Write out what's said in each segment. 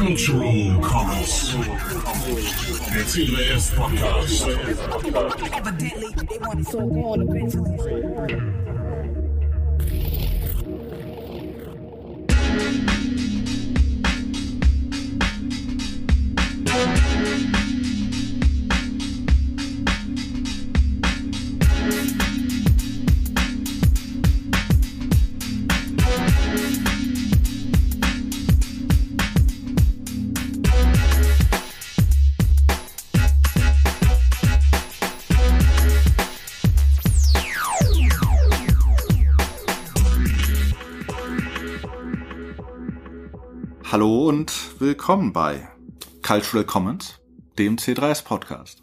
Cultural Comments. The TVS Podcast. Evidently, they want so-called willkommen bei Cultural Commons, dem C3S Podcast.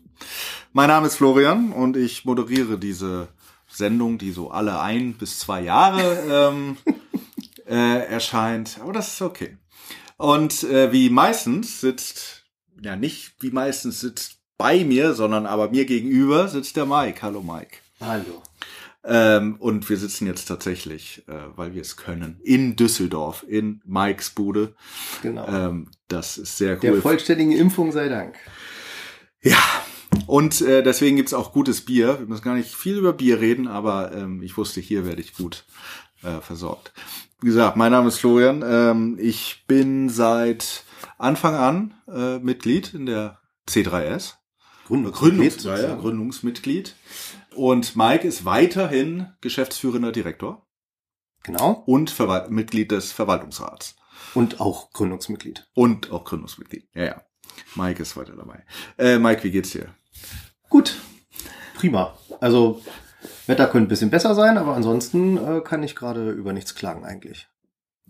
Mein Name ist Florian und ich moderiere diese Sendung, die so alle ein bis zwei Jahre ähm, äh, erscheint. Aber das ist okay. Und äh, wie meistens sitzt, ja nicht wie meistens sitzt bei mir, sondern aber mir gegenüber sitzt der Mike. Hallo Mike. Hallo. Ähm, und wir sitzen jetzt tatsächlich, äh, weil wir es können, in Düsseldorf, in Mikes Bude. Genau. Ähm, das ist sehr Der cool. vollständigen Impfung sei Dank. ja, und äh, deswegen gibt's auch gutes Bier. Wir müssen gar nicht viel über Bier reden, aber ähm, ich wusste, hier werde ich gut äh, versorgt. Wie gesagt, mein Name ist Florian. Ähm, ich bin seit Anfang an äh, Mitglied in der C3S. Gründungs ja, ja, Gründungsmitglied. Und Mike ist weiterhin geschäftsführender Direktor Genau. und Verwalt Mitglied des Verwaltungsrats. Und auch Gründungsmitglied. Und auch Gründungsmitglied. Ja, ja. Mike ist weiter dabei. Äh, Mike, wie geht's dir? Gut. Prima. Also, Wetter könnte ein bisschen besser sein, aber ansonsten äh, kann ich gerade über nichts klagen eigentlich.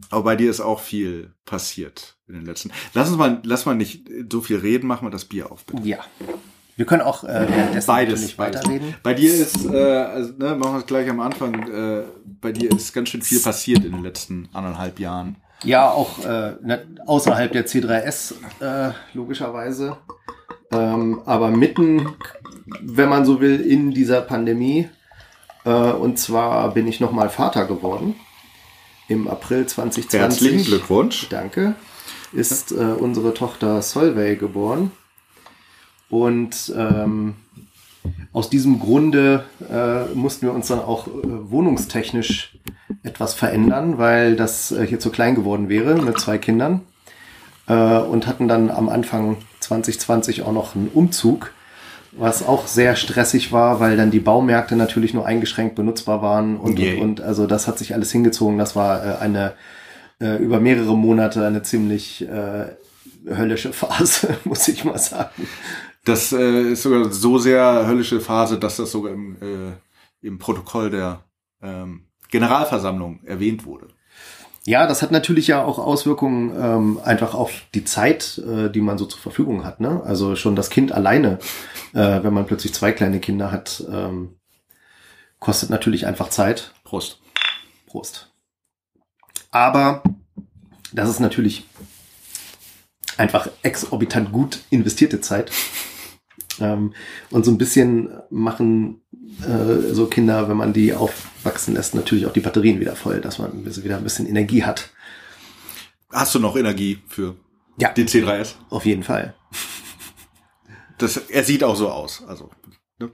Aber bei dir ist auch viel passiert in den letzten. Lass uns mal, lass mal nicht so viel reden, mach mal das Bier auf. Bitte. Ja. Wir können auch äh, währenddessen Beides, beides. weiterreden. Bei dir ist, äh, also, ne, machen wir es gleich am Anfang, äh, bei dir ist ganz schön viel passiert in den letzten anderthalb Jahren. Ja, auch äh, ne, außerhalb der C3S äh, logischerweise. Ähm, aber mitten, wenn man so will, in dieser Pandemie. Äh, und zwar bin ich nochmal Vater geworden. Im April 2020. Herzlichen Glückwunsch. Danke. Ist äh, unsere Tochter Solveig geboren. Und ähm, aus diesem Grunde äh, mussten wir uns dann auch äh, wohnungstechnisch etwas verändern, weil das äh, hier zu klein geworden wäre mit zwei Kindern. Äh, und hatten dann am Anfang 2020 auch noch einen Umzug, was auch sehr stressig war, weil dann die Baumärkte natürlich nur eingeschränkt benutzbar waren und, Yay. und, und also das hat sich alles hingezogen. Das war äh, eine äh, über mehrere Monate eine ziemlich äh, höllische Phase, muss ich mal sagen. Das äh, ist sogar so sehr höllische Phase, dass das sogar im, äh, im Protokoll der ähm, Generalversammlung erwähnt wurde. Ja, das hat natürlich ja auch Auswirkungen ähm, einfach auf die Zeit, äh, die man so zur Verfügung hat. Ne? Also schon das Kind alleine, äh, wenn man plötzlich zwei kleine Kinder hat, ähm, kostet natürlich einfach Zeit. Prost. Prost. Aber das ist natürlich einfach exorbitant gut investierte Zeit. Ähm, und so ein bisschen machen äh, so Kinder, wenn man die aufwachsen lässt, natürlich auch die Batterien wieder voll, dass man wieder ein bisschen Energie hat. Hast du noch Energie für Ja. die C3S? Auf jeden Fall. Das, er sieht auch so aus. Also, ne?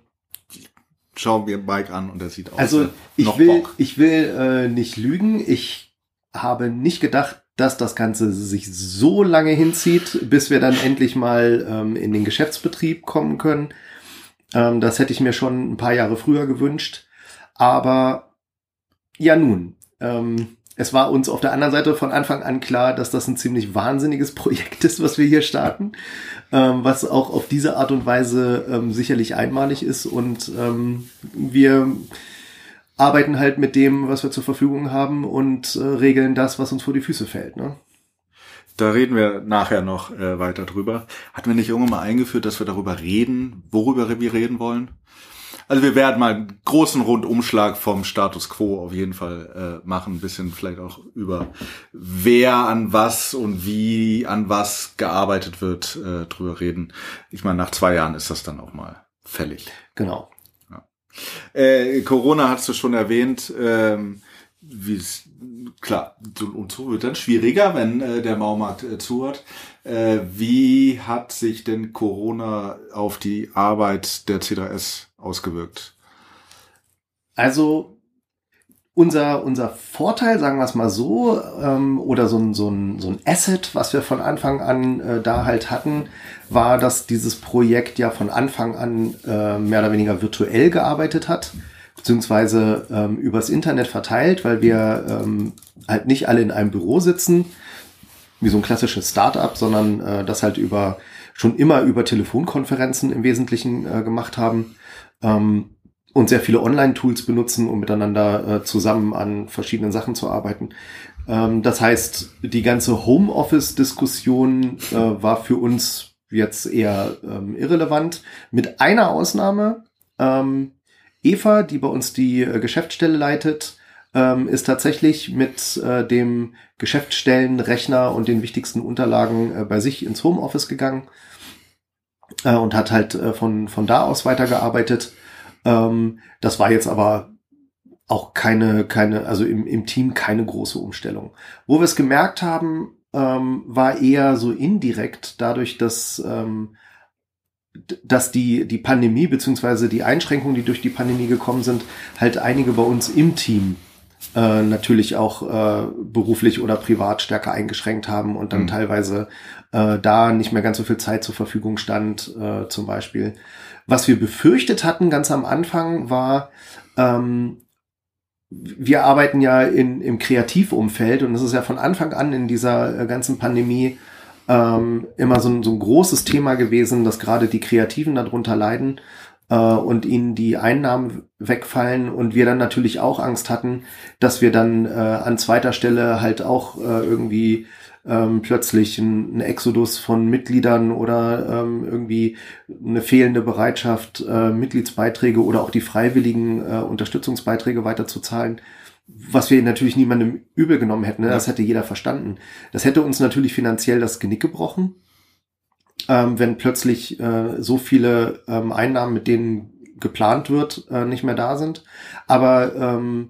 Schauen wir Mike an und er sieht aus. Also äh, ich will, Bock. ich will äh, nicht lügen. Ich habe nicht gedacht, dass das Ganze sich so lange hinzieht, bis wir dann endlich mal ähm, in den Geschäftsbetrieb kommen können. Ähm, das hätte ich mir schon ein paar Jahre früher gewünscht. Aber ja nun, ähm, es war uns auf der anderen Seite von Anfang an klar, dass das ein ziemlich wahnsinniges Projekt ist, was wir hier starten, ähm, was auch auf diese Art und Weise ähm, sicherlich einmalig ist und ähm, wir arbeiten halt mit dem, was wir zur Verfügung haben und äh, regeln das, was uns vor die Füße fällt. Ne? Da reden wir nachher noch äh, weiter drüber. Hatten wir nicht irgendwann mal eingeführt, dass wir darüber reden, worüber wir reden wollen? Also wir werden mal einen großen Rundumschlag vom Status Quo auf jeden Fall äh, machen, ein bisschen vielleicht auch über wer an was und wie an was gearbeitet wird, äh, drüber reden. Ich meine, nach zwei Jahren ist das dann auch mal fällig. Genau. Äh, Corona hast du schon erwähnt. Ähm, wie es- klar, und so wird dann schwieriger, wenn äh, der Baumarkt äh, zu hat. Äh, wie hat sich denn Corona auf die Arbeit der C3S ausgewirkt? Also unser, unser Vorteil, sagen wir es mal so, ähm, oder so ein, so, ein, so ein Asset, was wir von Anfang an äh, da halt hatten, war, dass dieses Projekt ja von Anfang an äh, mehr oder weniger virtuell gearbeitet hat, beziehungsweise ähm, übers Internet verteilt, weil wir ähm, halt nicht alle in einem Büro sitzen, wie so ein klassisches Startup, sondern äh, das halt über schon immer über Telefonkonferenzen im Wesentlichen äh, gemacht haben. Ähm, und sehr viele Online-Tools benutzen, um miteinander äh, zusammen an verschiedenen Sachen zu arbeiten. Ähm, das heißt, die ganze Homeoffice-Diskussion äh, war für uns jetzt eher ähm, irrelevant, mit einer Ausnahme. Ähm, Eva, die bei uns die äh, Geschäftsstelle leitet, ähm, ist tatsächlich mit äh, dem Geschäftsstellenrechner und den wichtigsten Unterlagen äh, bei sich ins Homeoffice gegangen äh, und hat halt äh, von, von da aus weitergearbeitet. Ähm, das war jetzt aber auch keine, keine, also im, im Team keine große Umstellung. Wo wir es gemerkt haben, ähm, war eher so indirekt dadurch, dass, ähm, dass die, die Pandemie beziehungsweise die Einschränkungen, die durch die Pandemie gekommen sind, halt einige bei uns im Team äh, natürlich auch äh, beruflich oder privat stärker eingeschränkt haben und dann mhm. teilweise äh, da nicht mehr ganz so viel Zeit zur Verfügung stand, äh, zum Beispiel. Was wir befürchtet hatten ganz am Anfang war, ähm, wir arbeiten ja in, im Kreativumfeld und es ist ja von Anfang an in dieser äh, ganzen Pandemie ähm, immer so ein, so ein großes Thema gewesen, dass gerade die Kreativen darunter leiden äh, und ihnen die Einnahmen wegfallen und wir dann natürlich auch Angst hatten, dass wir dann äh, an zweiter Stelle halt auch äh, irgendwie ähm, plötzlich ein, ein, Exodus von Mitgliedern oder ähm, irgendwie eine fehlende Bereitschaft, äh, Mitgliedsbeiträge oder auch die freiwilligen äh, Unterstützungsbeiträge weiterzuzahlen, was wir natürlich niemandem übel genommen hätten. Ne? Das hätte jeder verstanden. Das hätte uns natürlich finanziell das Genick gebrochen, ähm, wenn plötzlich äh, so viele ähm, Einnahmen, mit denen geplant wird, äh, nicht mehr da sind. Aber ähm,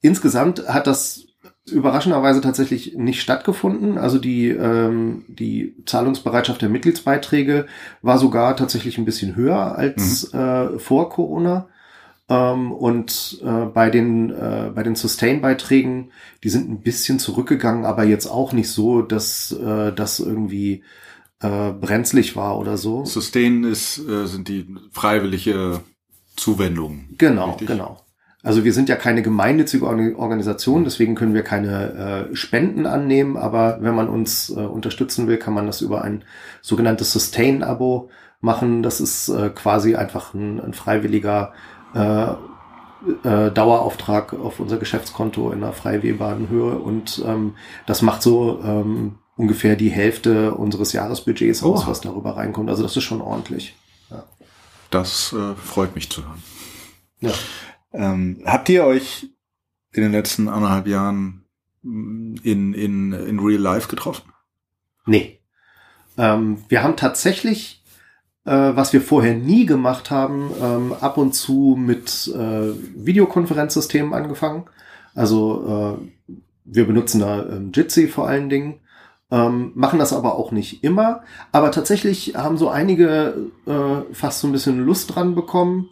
insgesamt hat das überraschenderweise tatsächlich nicht stattgefunden. Also die, ähm, die Zahlungsbereitschaft der Mitgliedsbeiträge war sogar tatsächlich ein bisschen höher als mhm. äh, vor Corona. Ähm, und äh, bei den, äh, bei den Sustain-Beiträgen, die sind ein bisschen zurückgegangen, aber jetzt auch nicht so, dass äh, das irgendwie äh, brenzlig war oder so. Sustain ist, äh, sind die freiwillige Zuwendungen. Genau, richtig? genau. Also wir sind ja keine gemeinnützige Organisation, deswegen können wir keine äh, Spenden annehmen, aber wenn man uns äh, unterstützen will, kann man das über ein sogenanntes Sustain-Abo machen. Das ist äh, quasi einfach ein, ein freiwilliger äh, äh, Dauerauftrag auf unser Geschäftskonto in einer frei wählbaren Höhe und ähm, das macht so ähm, ungefähr die Hälfte unseres Jahresbudgets aus, oh. was darüber reinkommt. Also das ist schon ordentlich. Ja. Das äh, freut mich zu hören. Ja. Ähm, habt ihr euch in den letzten anderthalb Jahren in, in, in Real Life getroffen? Nee. Ähm, wir haben tatsächlich, äh, was wir vorher nie gemacht haben, ähm, ab und zu mit äh, Videokonferenzsystemen angefangen. Also äh, wir benutzen da ähm, Jitsi vor allen Dingen. Ähm, machen das aber auch nicht immer. Aber tatsächlich haben so einige äh, fast so ein bisschen Lust dran bekommen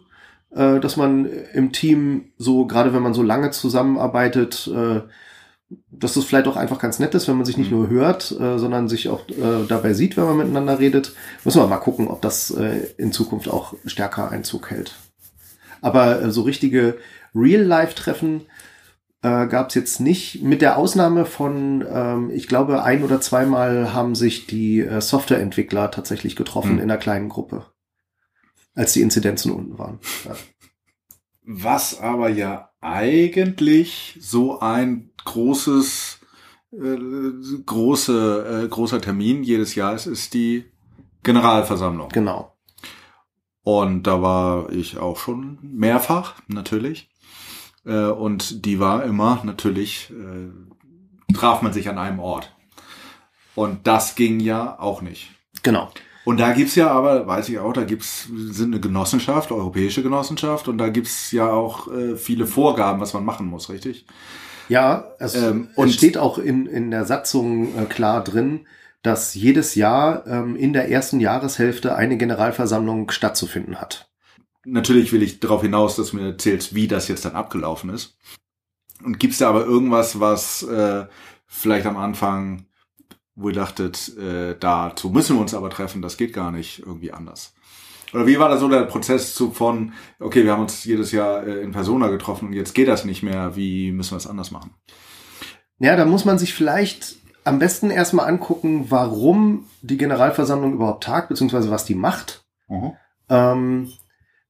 äh, dass man im Team so, gerade wenn man so lange zusammenarbeitet, äh, dass es vielleicht auch einfach ganz nett ist, wenn man sich nicht mhm. nur hört, äh, sondern sich auch äh, dabei sieht, wenn man miteinander redet. Müssen wir mal gucken, ob das äh, in Zukunft auch stärker Einzug hält. Aber äh, so richtige Real-Life-Treffen äh, gab es jetzt nicht, mit der Ausnahme von, ähm, ich glaube, ein oder zweimal haben sich die äh, Softwareentwickler tatsächlich getroffen mhm. in einer kleinen Gruppe als die Inzidenzen unten waren. Ja. Was aber ja eigentlich so ein großes, äh, große, äh, großer Termin jedes Jahr ist, ist die Generalversammlung. Genau. Und da war ich auch schon mehrfach, natürlich. Äh, und die war immer natürlich, äh, traf man sich an einem Ort. Und das ging ja auch nicht. Genau. Und da gibt's ja aber, weiß ich auch, da gibt's sind eine Genossenschaft, europäische Genossenschaft, und da gibt's ja auch äh, viele Vorgaben, was man machen muss, richtig? Ja, es, Ähm, es und- steht auch in, in der Satzung äh, klar drin, dass jedes Jahr ähm, in der ersten Jahreshälfte eine Generalversammlung stattzufinden hat. Natürlich will ich darauf hinaus, dass du mir erzählst, wie das jetzt dann abgelaufen ist. Und gibt's da aber irgendwas, was äh, vielleicht am Anfang, wo ihr dachtet, äh, dazu müssen wir uns aber treffen, das geht gar nicht irgendwie anders? Oder wie war da so der Prozess zu von, okay, wir haben uns jedes Jahr äh, in Persona getroffen und jetzt geht das nicht mehr, wie müssen wir es anders machen? Ja, da muss man sich vielleicht am besten erstmal angucken, warum die Generalversammlung überhaupt tagt, beziehungsweise was die macht. Ähm,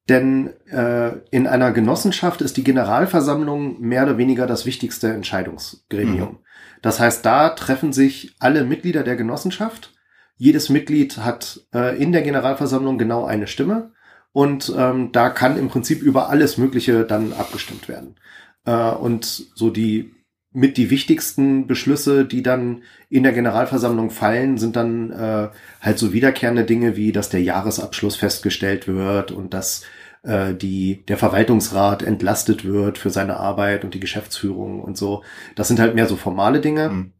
denn äh, in einer Genossenschaft ist die Generalversammlung mehr oder weniger das wichtigste Entscheidungsgremium. Das heißt, da treffen sich alle Mitglieder der Genossenschaft. Jedes Mitglied hat äh, in der Generalversammlung genau eine Stimme und ähm, da kann im Prinzip über alles Mögliche dann abgestimmt werden. Äh, und so die mit die wichtigsten Beschlüsse, die dann in der Generalversammlung fallen, sind dann äh, halt so wiederkehrende Dinge wie, dass der Jahresabschluss festgestellt wird und dass äh, die, der Verwaltungsrat entlastet wird für seine Arbeit und die Geschäftsführung und so. Das sind halt mehr so formale Dinge. Mhm.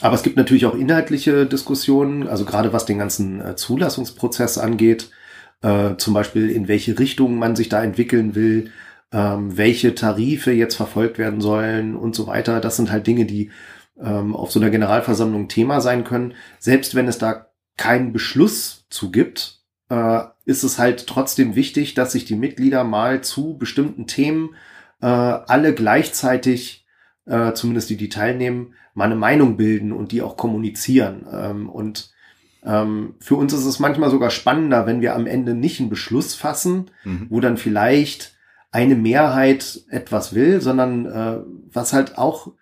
Aber es gibt natürlich auch inhaltliche Diskussionen, also gerade was den ganzen äh, Zulassungsprozess angeht, äh, zum Beispiel in welche Richtung man sich da entwickeln will, ähm, welche Tarife jetzt verfolgt werden sollen und so weiter. Das sind halt Dinge, die ähm, auf so einer Generalversammlung Thema sein können. Selbst wenn es da keinen Beschluss zu gibt, äh, ist es halt trotzdem wichtig, dass sich die Mitglieder mal zu bestimmten Themen äh, alle gleichzeitig, äh, zumindest die, die teilnehmen, mal eine Meinung bilden und die auch kommunizieren. Ähm, und ähm, für uns ist es manchmal sogar spannender, wenn wir am Ende nicht einen Beschluss fassen, Mhm. wo dann vielleicht eine Mehrheit etwas will, sondern äh, was halt auch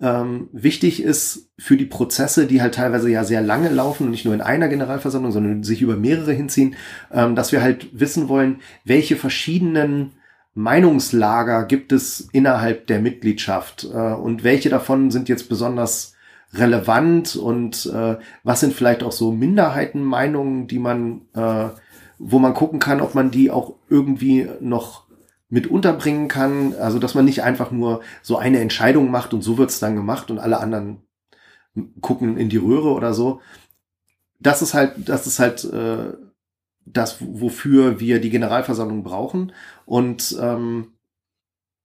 ähm, wichtig ist für die Prozesse, die halt teilweise ja sehr lange laufen und nicht nur in einer Generalversammlung, sondern sich über mehrere hinziehen, ähm, dass wir halt wissen wollen, welche verschiedenen Meinungslager gibt es innerhalb der Mitgliedschaft äh, und welche davon sind jetzt besonders relevant und äh, was sind vielleicht auch so Minderheitenmeinungen, die man, äh, wo man gucken kann, ob man die auch irgendwie noch mit unterbringen kann. Also dass man nicht einfach nur so eine Entscheidung macht und so wird's dann gemacht und alle anderen gucken in die Röhre oder so. Das ist halt, das ist halt äh, das, wofür wir die Generalversammlung brauchen. Und ähm,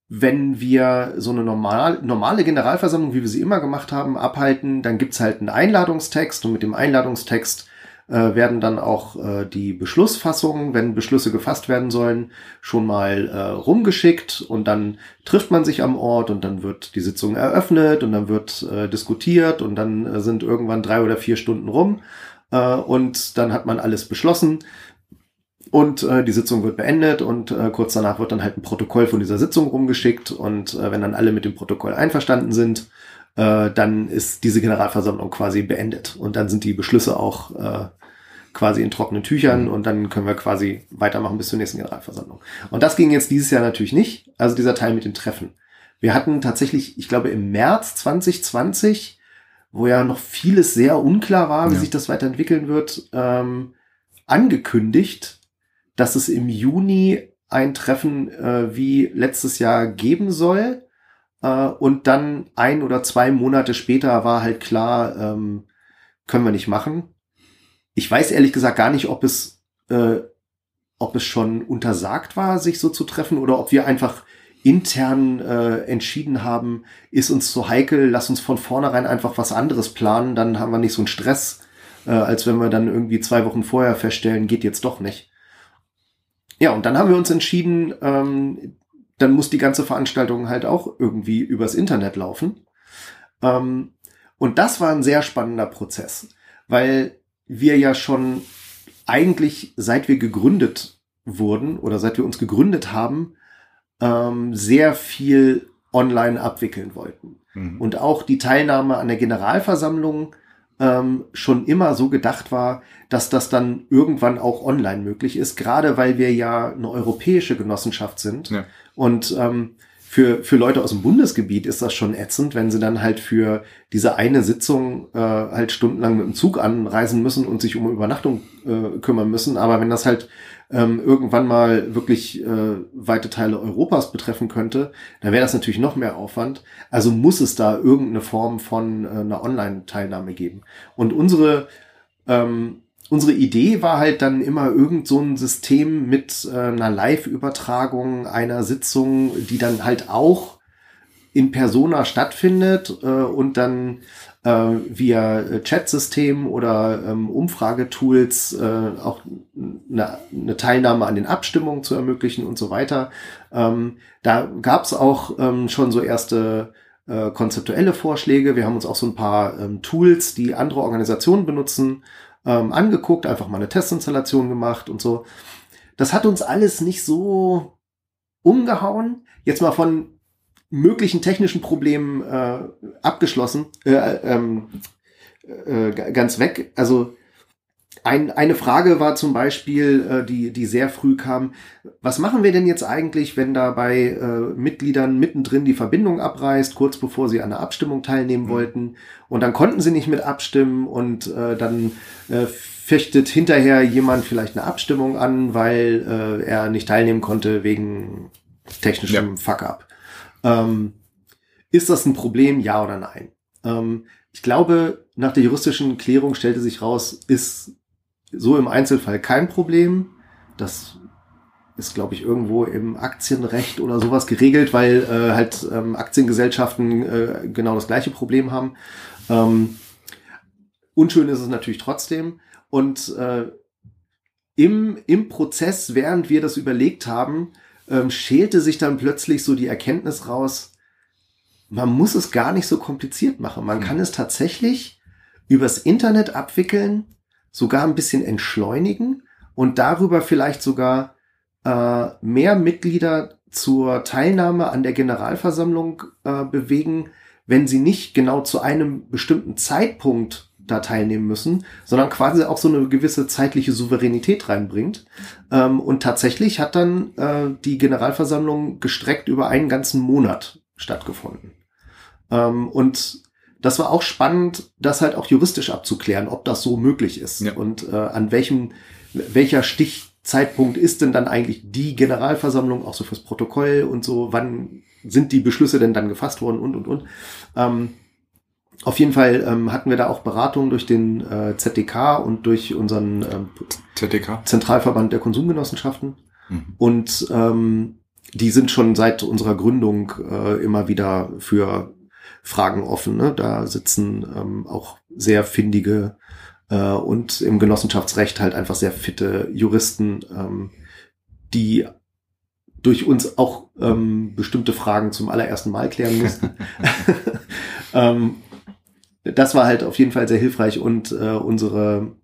wenn wir so eine normal, normale Generalversammlung, wie wir sie immer gemacht haben, abhalten, dann gibt's halt einen Einladungstext und mit dem Einladungstext äh, werden dann auch äh, die Beschlussfassungen, wenn Beschlüsse gefasst werden sollen, schon mal äh, rumgeschickt und dann trifft man sich am Ort und dann wird die Sitzung eröffnet und dann wird äh, diskutiert und dann äh, sind irgendwann drei oder vier Stunden rum äh, und dann hat man alles beschlossen und äh, die Sitzung wird beendet und äh, kurz danach wird dann halt ein Protokoll von dieser Sitzung rumgeschickt und äh, wenn dann alle mit dem Protokoll einverstanden sind, äh, dann ist diese Generalversammlung quasi beendet und dann sind die Beschlüsse auch äh, quasi in trockenen Tüchern und dann können wir quasi weitermachen bis zur nächsten Generalversammlung. Und das ging jetzt dieses Jahr natürlich nicht, also dieser Teil mit den Treffen. Wir hatten tatsächlich, ich glaube im März 2020, wo ja noch vieles sehr unklar war, wie Ja. sich das weiterentwickeln wird, ähm, angekündigt, dass es im Juni ein Treffen äh, wie letztes Jahr geben soll. Äh, und dann ein oder zwei Monate später war halt klar, ähm, können wir nicht machen. Ich weiß ehrlich gesagt gar nicht, ob es, äh, ob es schon untersagt war, sich so zu treffen oder ob wir einfach intern äh, entschieden haben, ist uns zu heikel, lass uns von vornherein einfach was anderes planen, dann haben wir nicht so einen Stress, äh, als wenn wir dann irgendwie zwei Wochen vorher feststellen, geht jetzt doch nicht. Ja, und dann haben wir uns entschieden, ähm, dann muss die ganze Veranstaltung halt auch irgendwie übers Internet laufen. Ähm, und das war ein sehr spannender Prozess, weil wir ja schon eigentlich, seit wir gegründet wurden oder seit wir uns gegründet haben, ähm, sehr viel online abwickeln wollten Mhm. und auch die Teilnahme an der Generalversammlung ähm, schon immer so gedacht war, dass das dann irgendwann auch online möglich ist, gerade weil wir ja eine europäische Genossenschaft sind Ja. und ähm, für, für Leute aus dem Bundesgebiet ist das schon ätzend, wenn sie dann halt für diese eine Sitzung äh, halt stundenlang mit dem Zug anreisen müssen und sich um Übernachtung äh, kümmern müssen. Aber wenn das halt ähm, irgendwann mal wirklich äh, weite Teile Europas betreffen könnte, dann wäre das natürlich noch mehr Aufwand. Also muss es da irgendeine Form von äh, einer Online-Teilnahme geben. Und unsere ähm, unsere Idee war halt dann immer irgend so ein System mit äh, einer Live-Übertragung einer Sitzung, die dann halt auch in Persona stattfindet äh, und dann via Chat-System oder ähm, Umfragetools äh, auch eine, eine Teilnahme an den Abstimmungen zu ermöglichen und so weiter. Ähm, da gab es auch ähm, schon so erste äh, konzeptuelle Vorschläge. Wir haben uns auch so ein paar ähm, Tools, die andere Organisationen benutzen, ähm, angeguckt, einfach mal eine Testinstallation gemacht und so. Das hat uns alles nicht so umgehauen. Jetzt mal von möglichen technischen Problemen äh, abgeschlossen, äh, ähm, äh, ganz weg. Also ein, eine Frage war zum Beispiel, äh, die, die sehr früh kam, was machen wir denn jetzt eigentlich, wenn da bei äh, Mitgliedern mittendrin die Verbindung abreißt, kurz bevor sie an der Abstimmung teilnehmen mhm. wollten und dann konnten sie nicht mit abstimmen und äh, dann äh, fechtet hinterher jemand vielleicht eine Abstimmung an, weil äh, er nicht teilnehmen konnte wegen technischem ja. Fuck-up. Ähm, ist das ein Problem, ja oder nein? Ähm, ich glaube, nach der juristischen Klärung stellte sich raus, ist so im Einzelfall kein Problem. Das ist, glaube ich, irgendwo im Aktienrecht oder sowas geregelt, weil äh, halt ähm, Aktiengesellschaften äh, genau das gleiche Problem haben. Ähm, unschön ist es natürlich trotzdem. Und äh, im, im Prozess, während wir das überlegt haben, ähm, schälte sich dann plötzlich so die Erkenntnis raus, man muss es gar nicht so kompliziert machen. Man hm. kann es tatsächlich übers Internet abwickeln sogar ein bisschen entschleunigen und darüber vielleicht sogar äh, mehr Mitglieder zur Teilnahme an der Generalversammlung äh, bewegen, wenn sie nicht genau zu einem bestimmten Zeitpunkt da teilnehmen müssen, sondern quasi auch so eine gewisse zeitliche Souveränität reinbringt. Ähm, und tatsächlich hat dann äh, die Generalversammlung gestreckt über einen ganzen Monat stattgefunden. Ähm, und das war auch spannend, das halt auch juristisch abzuklären, ob das so möglich ist ja. und äh, an welchem, welcher Stichzeitpunkt ist denn dann eigentlich die Generalversammlung, auch so fürs Protokoll und so, wann sind die Beschlüsse denn dann gefasst worden und und und. Ähm, auf jeden Fall ähm, hatten wir da auch Beratungen durch den äh, ZDK und durch unseren ähm, ZDK? Zentralverband der Konsumgenossenschaften. Mhm. Und ähm, die sind schon seit unserer Gründung äh, immer wieder für Fragen offen. Ne? Da sitzen ähm, auch sehr findige äh, und im Genossenschaftsrecht halt einfach sehr fitte Juristen, ähm, die durch uns auch ähm, bestimmte Fragen zum allerersten Mal klären mussten. ähm, das war halt auf jeden Fall sehr hilfreich und äh, unsere,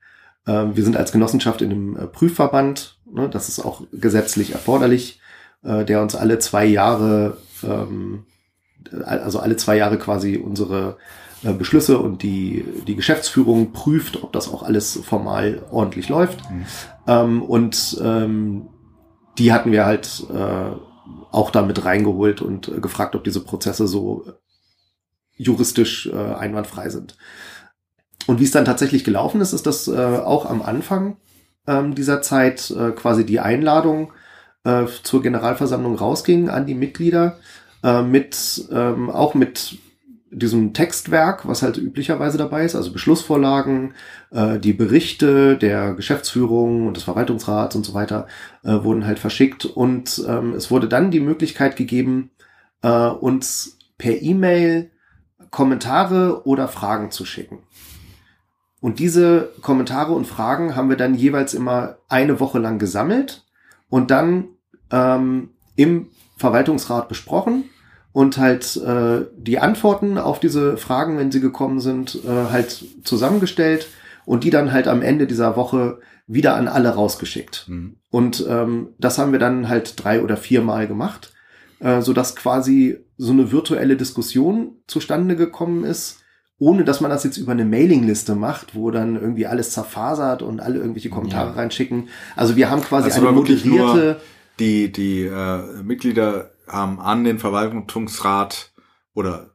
äh, wir sind als Genossenschaft in einem äh, Prüfverband, ne, das ist auch gesetzlich erforderlich, äh, der uns alle zwei Jahre ähm, also alle zwei Jahre quasi unsere äh, Beschlüsse und die, die Geschäftsführung prüft, ob das auch alles formal ordentlich läuft. Mhm. Ähm, und ähm, die hatten wir halt äh, auch damit reingeholt und äh, gefragt, ob diese Prozesse so juristisch äh, einwandfrei sind. Und wie es dann tatsächlich gelaufen ist, ist, dass äh, auch am Anfang ähm, dieser Zeit äh, quasi die Einladung äh, zur Generalversammlung rausging an die Mitglieder äh, mit ähm, auch mit diesem Textwerk, was halt üblicherweise dabei ist, also Beschlussvorlagen, äh, die Berichte der Geschäftsführung und des Verwaltungsrats und so weiter äh, wurden halt verschickt und ähm, es wurde dann die Möglichkeit gegeben, äh, uns per E-Mail Kommentare oder Fragen zu schicken. Und diese Kommentare und Fragen haben wir dann jeweils immer eine Woche lang gesammelt und dann ähm, im Verwaltungsrat besprochen und halt äh, die Antworten auf diese Fragen, wenn sie gekommen sind, äh, halt zusammengestellt und die dann halt am Ende dieser Woche wieder an alle rausgeschickt. Mhm. Und ähm, das haben wir dann halt drei oder viermal gemacht, äh, so dass quasi so eine virtuelle Diskussion zustande gekommen ist, ohne dass man das jetzt über eine Mailingliste macht, wo dann irgendwie alles zerfasert und alle irgendwelche Kommentare ja. reinschicken. Also wir haben quasi also eine moderierte die, die äh, Mitglieder haben an den Verwaltungsrat oder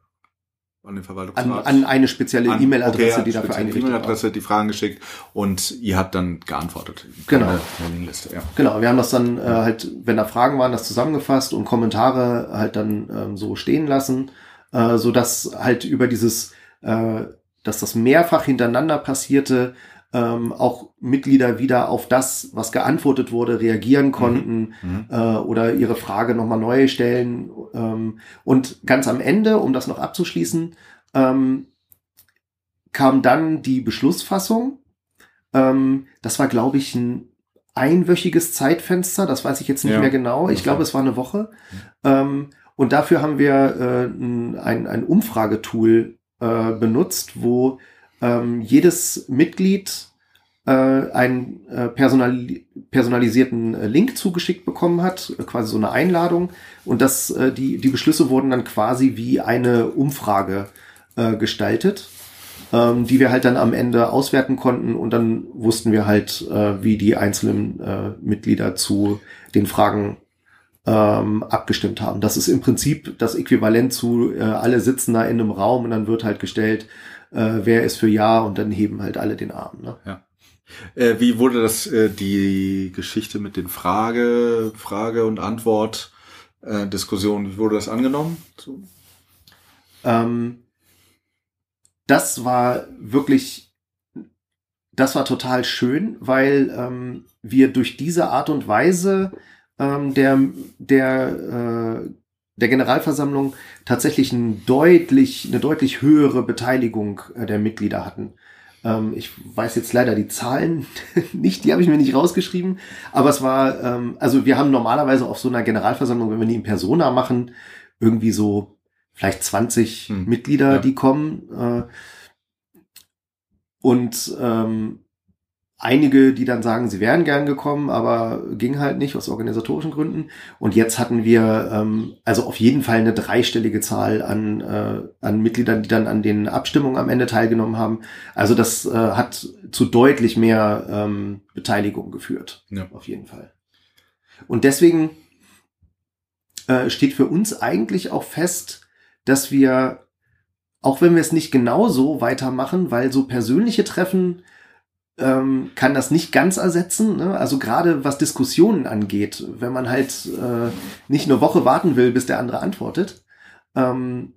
an den An, Verwaltungsrat an eine spezielle an- E-Mail-Adresse, okay, die dafür eingerichtet. E-Mail-Adresse, die Fragen geschickt und ihr habt dann geantwortet. Genau. Mailingliste, ja. Genau, wir haben das dann äh, halt, wenn da Fragen waren, das zusammengefasst und Kommentare halt dann ähm, so stehen lassen, äh, so dass halt über dieses, äh, dass das mehrfach hintereinander passierte, ähm, auch Mitglieder wieder auf das, was geantwortet wurde, reagieren konnten Mhm. äh, oder ihre Frage nochmal neu stellen. Ähm, und ganz am Ende, um das noch abzuschließen, ähm, kam dann die Beschlussfassung. Ähm, das war, glaube ich, ein einwöchiges Zeitfenster, das weiß ich jetzt nicht Ja. mehr genau. Ich Okay. glaube, es war eine Woche. Ähm, und dafür haben wir äh, ein, ein, ein Umfragetool äh, benutzt, wo ähm, jedes Mitglied äh, einen äh, personali personalisierten äh, Link zugeschickt bekommen hat, äh, quasi so eine Einladung. Und das, äh, die, die Beschlüsse wurden dann quasi wie eine Umfrage äh, gestaltet, ähm, die wir halt dann am Ende auswerten konnten und dann wussten wir halt, äh, wie die einzelnen äh, Mitglieder zu den Fragen ähm, abgestimmt haben. Das ist im Prinzip das Äquivalent zu, äh, alle sitzen da in einem Raum und dann wird halt gestellt, äh, wer ist für Ja und dann heben halt alle den Arm. Ne? Äh, wie wurde das, äh, die Geschichte mit den Frage, Frage und Antwort, äh, Diskussion, wie wurde das angenommen? So. Ähm, das war wirklich, das war total schön, weil ähm, wir durch diese Art und Weise ähm, der, der, äh, der Generalversammlung tatsächlich ein deutlich, eine deutlich höhere Beteiligung äh, der Mitglieder hatten. Ähm, ich weiß jetzt leider die Zahlen nicht, die habe ich mir nicht rausgeschrieben, aber es war, ähm, also wir haben normalerweise auf so einer Generalversammlung, wenn wir die in Persona machen, irgendwie so vielleicht 20 Hm. Mitglieder, Ja. die kommen. Äh, und ähm, einige, die dann sagen, sie wären gern gekommen, aber ging halt nicht aus organisatorischen Gründen. Und jetzt hatten wir ähm, also auf jeden Fall eine dreistellige Zahl an, äh, an Mitgliedern, die dann an den Abstimmungen am Ende teilgenommen haben. Also das äh, hat zu deutlich mehr ähm, Beteiligung geführt. Ja. Auf jeden Fall. Und deswegen äh, steht für uns eigentlich auch fest, dass wir, auch wenn wir es nicht genau so weitermachen, weil so persönliche Treffen ähm, kann das nicht ganz ersetzen. Ne? Also gerade was Diskussionen angeht, wenn man halt äh, nicht eine Woche warten will, bis der andere antwortet. Ähm,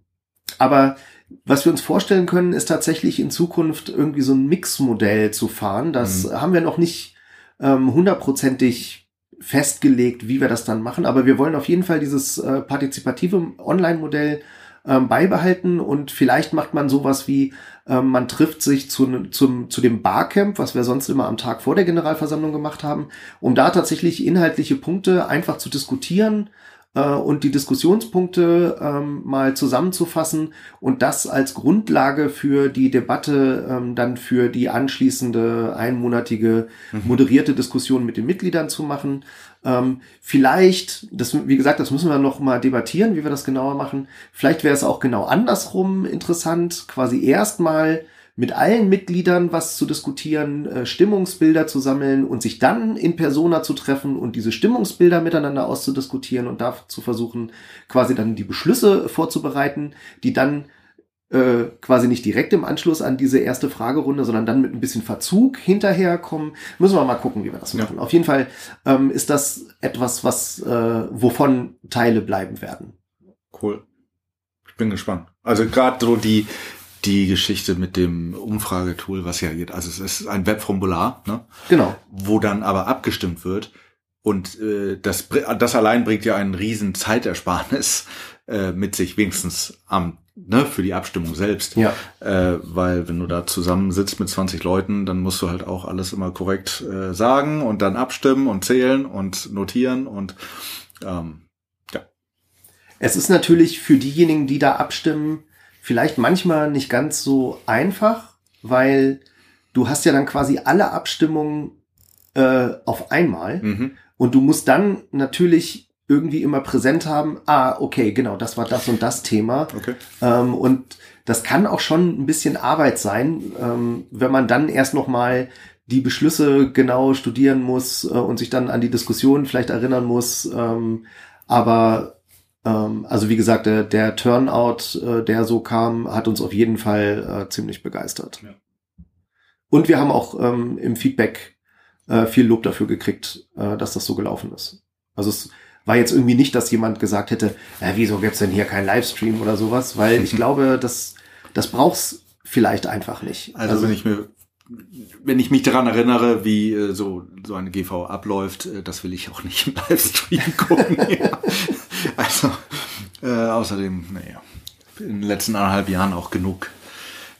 aber was wir uns vorstellen können, ist tatsächlich in Zukunft irgendwie so ein Mixmodell zu fahren. Das Mhm. haben wir noch nicht ähm, hundertprozentig festgelegt, wie wir das dann machen. Aber wir wollen auf jeden Fall dieses äh, partizipative Online-Modell ähm, beibehalten und vielleicht macht man sowas wie, ähm, man trifft sich zu, zum, zu dem Barcamp, was wir sonst immer am Tag vor der Generalversammlung gemacht haben, um da tatsächlich inhaltliche Punkte einfach zu diskutieren äh, und die Diskussionspunkte ähm, mal zusammenzufassen und das als Grundlage für die Debatte ähm, dann für die anschließende einmonatige moderierte Diskussion mit den Mitgliedern zu machen. Ähm, vielleicht, das, wie gesagt, das müssen wir noch mal debattieren, wie wir das genauer machen. Vielleicht wäre es auch genau andersrum interessant, quasi erstmal mit allen Mitgliedern was zu diskutieren, äh, Stimmungsbilder zu sammeln und sich dann in Persona zu treffen und diese Stimmungsbilder miteinander auszudiskutieren und da zu versuchen, quasi dann die Beschlüsse vorzubereiten, die dann äh, quasi nicht direkt im Anschluss an diese erste Fragerunde, sondern dann mit ein bisschen Verzug hinterherkommen. Müssen wir mal gucken, wie wir das Ja. machen. Auf jeden Fall ähm, ist das etwas, was äh, wovon Teile bleiben werden. Cool. Ich bin gespannt. Also gerade so die, die Geschichte mit dem Umfragetool, was ja geht. Also es ist ein Webformular, ne? Genau. wo dann aber abgestimmt wird. Und äh, das, das allein bringt ja einen riesen Zeitersparnis äh, mit sich, wenigstens am, ne, für die Abstimmung selbst. Ja. Äh, weil wenn du da zusammensitzt mit 20 Leuten, dann musst du halt auch alles immer korrekt äh, sagen und dann abstimmen und zählen und notieren und ähm, Es ist natürlich für diejenigen, die da abstimmen, vielleicht manchmal nicht ganz so einfach, weil du hast ja dann quasi alle Abstimmungen äh, auf einmal mhm. und du musst dann natürlich irgendwie immer präsent haben, ah, okay, genau, das war das und das Thema. okay. Ähm, und das kann auch schon ein bisschen Arbeit sein, ähm, wenn man dann erst noch mal die Beschlüsse genau studieren muss äh, und sich dann an die Diskussion vielleicht erinnern muss. Ähm, aber ähm, also wie gesagt, der, der Turnout, äh, der so kam, hat uns auf jeden Fall äh, ziemlich begeistert. Ja. Und wir haben auch ähm, im Feedback äh, viel Lob dafür gekriegt, äh, dass das so gelaufen ist. Also es war jetzt irgendwie nicht, dass jemand gesagt hätte, äh, wieso gibt's denn hier keinen Livestream oder sowas, weil ich glaube, das, das braucht's vielleicht einfach nicht. Also, wenn ich mir, wenn ich mich daran erinnere, wie äh, so so eine GV abläuft, äh, das will ich auch nicht im Livestream gucken. ja. Also äh, außerdem, naja, in den letzten anderthalb Jahren auch genug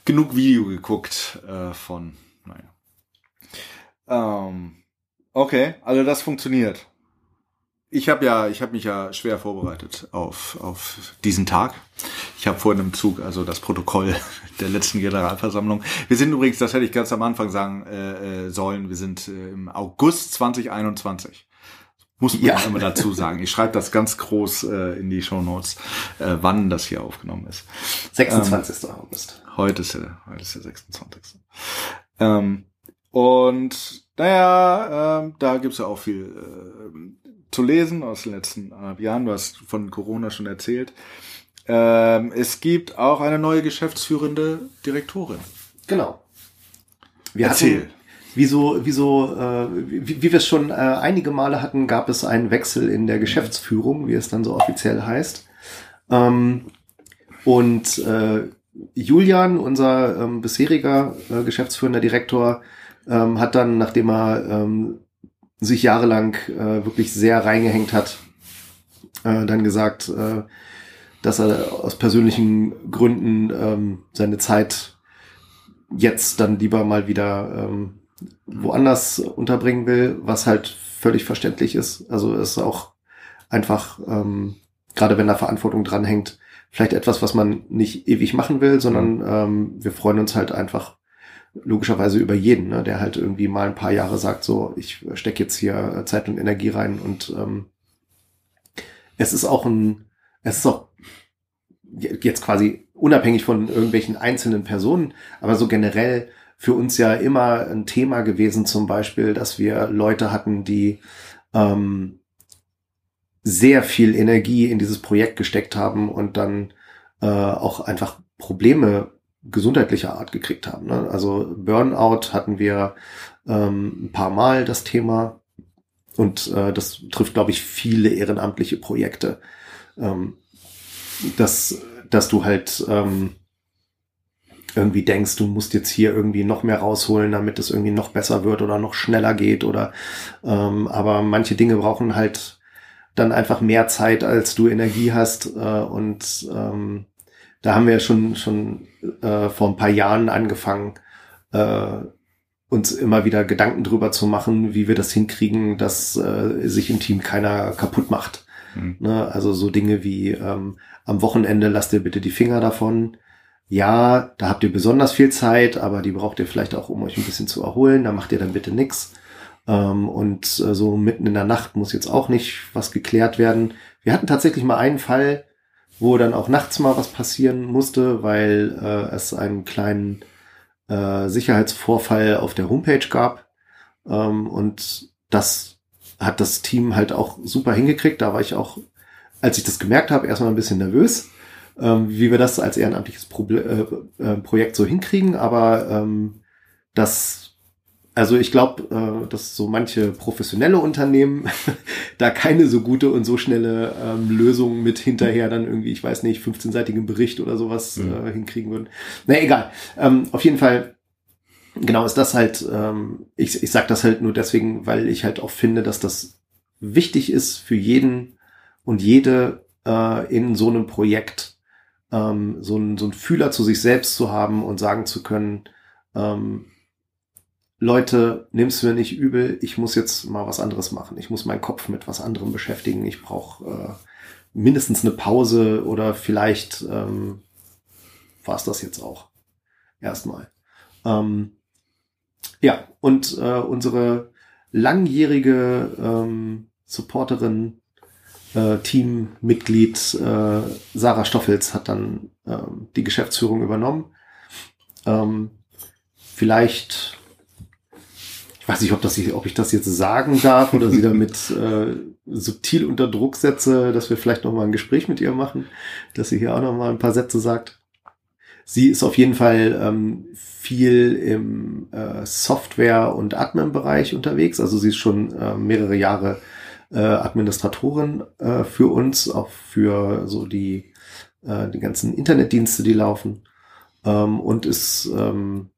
genug Video geguckt äh, von, naja. Ähm, okay, also das funktioniert. Ich habe ja, ich habe mich ja schwer vorbereitet auf auf diesen Tag. Ich habe vorhin im Zug also das Protokoll der letzten Generalversammlung. Wir sind übrigens, das hätte ich ganz am Anfang sagen äh, äh, sollen, wir sind äh, im August 2021. Muss man Ja. immer dazu sagen. Ich schreibe das ganz groß äh, in die Show Notes, äh, wann das hier aufgenommen ist. 26. August. Heute ist der, heute ist der 26. Ähm, und naja, ähm, da gibt's ja auch viel ähm, zu lesen aus den letzten anderthalb Jahren. Du hast von Corona schon erzählt. Ähm, es gibt auch eine neue geschäftsführende Direktorin. Genau. Wir Erzähl. hatten, wie so, wie so, äh, wie, wie wir es schon äh, einige Male hatten, gab es einen Wechsel in der Geschäftsführung, wie es dann so offiziell heißt. Ähm, und äh, Julian, unser ähm, bisheriger äh, geschäftsführender Direktor, ähm, hat dann, nachdem er ähm, sich jahrelang äh, wirklich sehr reingehängt hat, äh, dann gesagt, äh, dass er aus persönlichen Gründen ähm, seine Zeit jetzt dann lieber mal wieder ähm, woanders unterbringen will, was halt völlig verständlich ist. Also es ist auch einfach, ähm, gerade wenn da Verantwortung dranhängt, vielleicht etwas, was man nicht ewig machen will, sondern ähm, wir freuen uns halt einfach logischerweise über jeden, ne, der halt irgendwie mal ein paar Jahre sagt, so, ich stecke jetzt hier Zeit und Energie rein und ähm, es ist auch ein, es ist auch jetzt quasi unabhängig von irgendwelchen einzelnen Personen, aber so generell für uns ja immer ein Thema gewesen, zum Beispiel, dass wir Leute hatten, die ähm, sehr viel Energie in dieses Projekt gesteckt haben und dann äh, auch einfach Probleme gesundheitlicher Art gekriegt haben. Ne? Also Burnout hatten wir ähm, ein paar Mal das Thema und äh, das trifft, glaube ich, viele ehrenamtliche Projekte. Ähm, dass, dass du halt ähm, irgendwie denkst, du musst jetzt hier irgendwie noch mehr rausholen, damit es irgendwie noch besser wird oder noch schneller geht oder ähm, aber manche Dinge brauchen halt dann einfach mehr Zeit, als du Energie hast äh, und ähm, da haben wir ja schon schon äh, vor ein paar Jahren angefangen, äh, uns immer wieder Gedanken drüber zu machen, wie wir das hinkriegen, dass äh, sich im Team keiner kaputt macht. Mhm. Ne? Also so Dinge wie ähm, am Wochenende lasst ihr bitte die Finger davon. Ja, da habt ihr besonders viel Zeit, aber die braucht ihr vielleicht auch, um euch ein bisschen zu erholen. Da macht ihr dann bitte nix. Ähm, und äh, so mitten in der Nacht muss jetzt auch nicht was geklärt werden. Wir hatten tatsächlich mal einen Fall, wo dann auch nachts mal was passieren musste, weil äh, es einen kleinen äh, Sicherheitsvorfall auf der Homepage gab. Ähm, und das hat das Team halt auch super hingekriegt. Da war ich auch, als ich das gemerkt habe, erstmal ein bisschen nervös, ähm, wie wir das als ehrenamtliches Proble äh, äh, Projekt so hinkriegen. Aber ähm, das, also ich glaube, äh, dass so manche professionelle Unternehmen da keine so gute und so schnelle ähm, Lösung mit hinterher dann irgendwie, ich weiß nicht, 15-seitigen Bericht oder sowas Mhm. äh, hinkriegen würden. Na egal. Ähm, auf jeden Fall genau ist das halt, ähm, ich, ich sag das halt nur deswegen, weil ich halt auch finde, dass das wichtig ist für jeden und jede äh, in so einem Projekt ähm, so, ein, so ein Fühler zu sich selbst zu haben und sagen zu können, ähm, Leute, nimm's mir nicht übel, ich muss jetzt mal was anderes machen. Ich muss meinen Kopf mit was anderem beschäftigen. Ich brauche äh, mindestens eine Pause oder vielleicht ähm, war es das jetzt auch. Erstmal. Ähm, ja, und äh, unsere langjährige ähm, Supporterin, äh, Teammitglied äh, Sarah Stoffels hat dann ähm, die Geschäftsführung übernommen. Ähm, vielleicht, ich ich weiß nicht, ob, das, ob ich das jetzt sagen darf oder sie damit äh, subtil unter Druck setze, dass wir vielleicht noch mal ein Gespräch mit ihr machen, dass sie hier auch noch mal ein paar Sätze sagt. Sie ist auf jeden Fall ähm, viel im äh, Software- und Admin-Bereich unterwegs. Also sie ist schon äh, mehrere Jahre äh, Administratorin äh, für uns, auch für so die, äh, die ganzen Internetdienste, die laufen. Ähm, und ist ähm,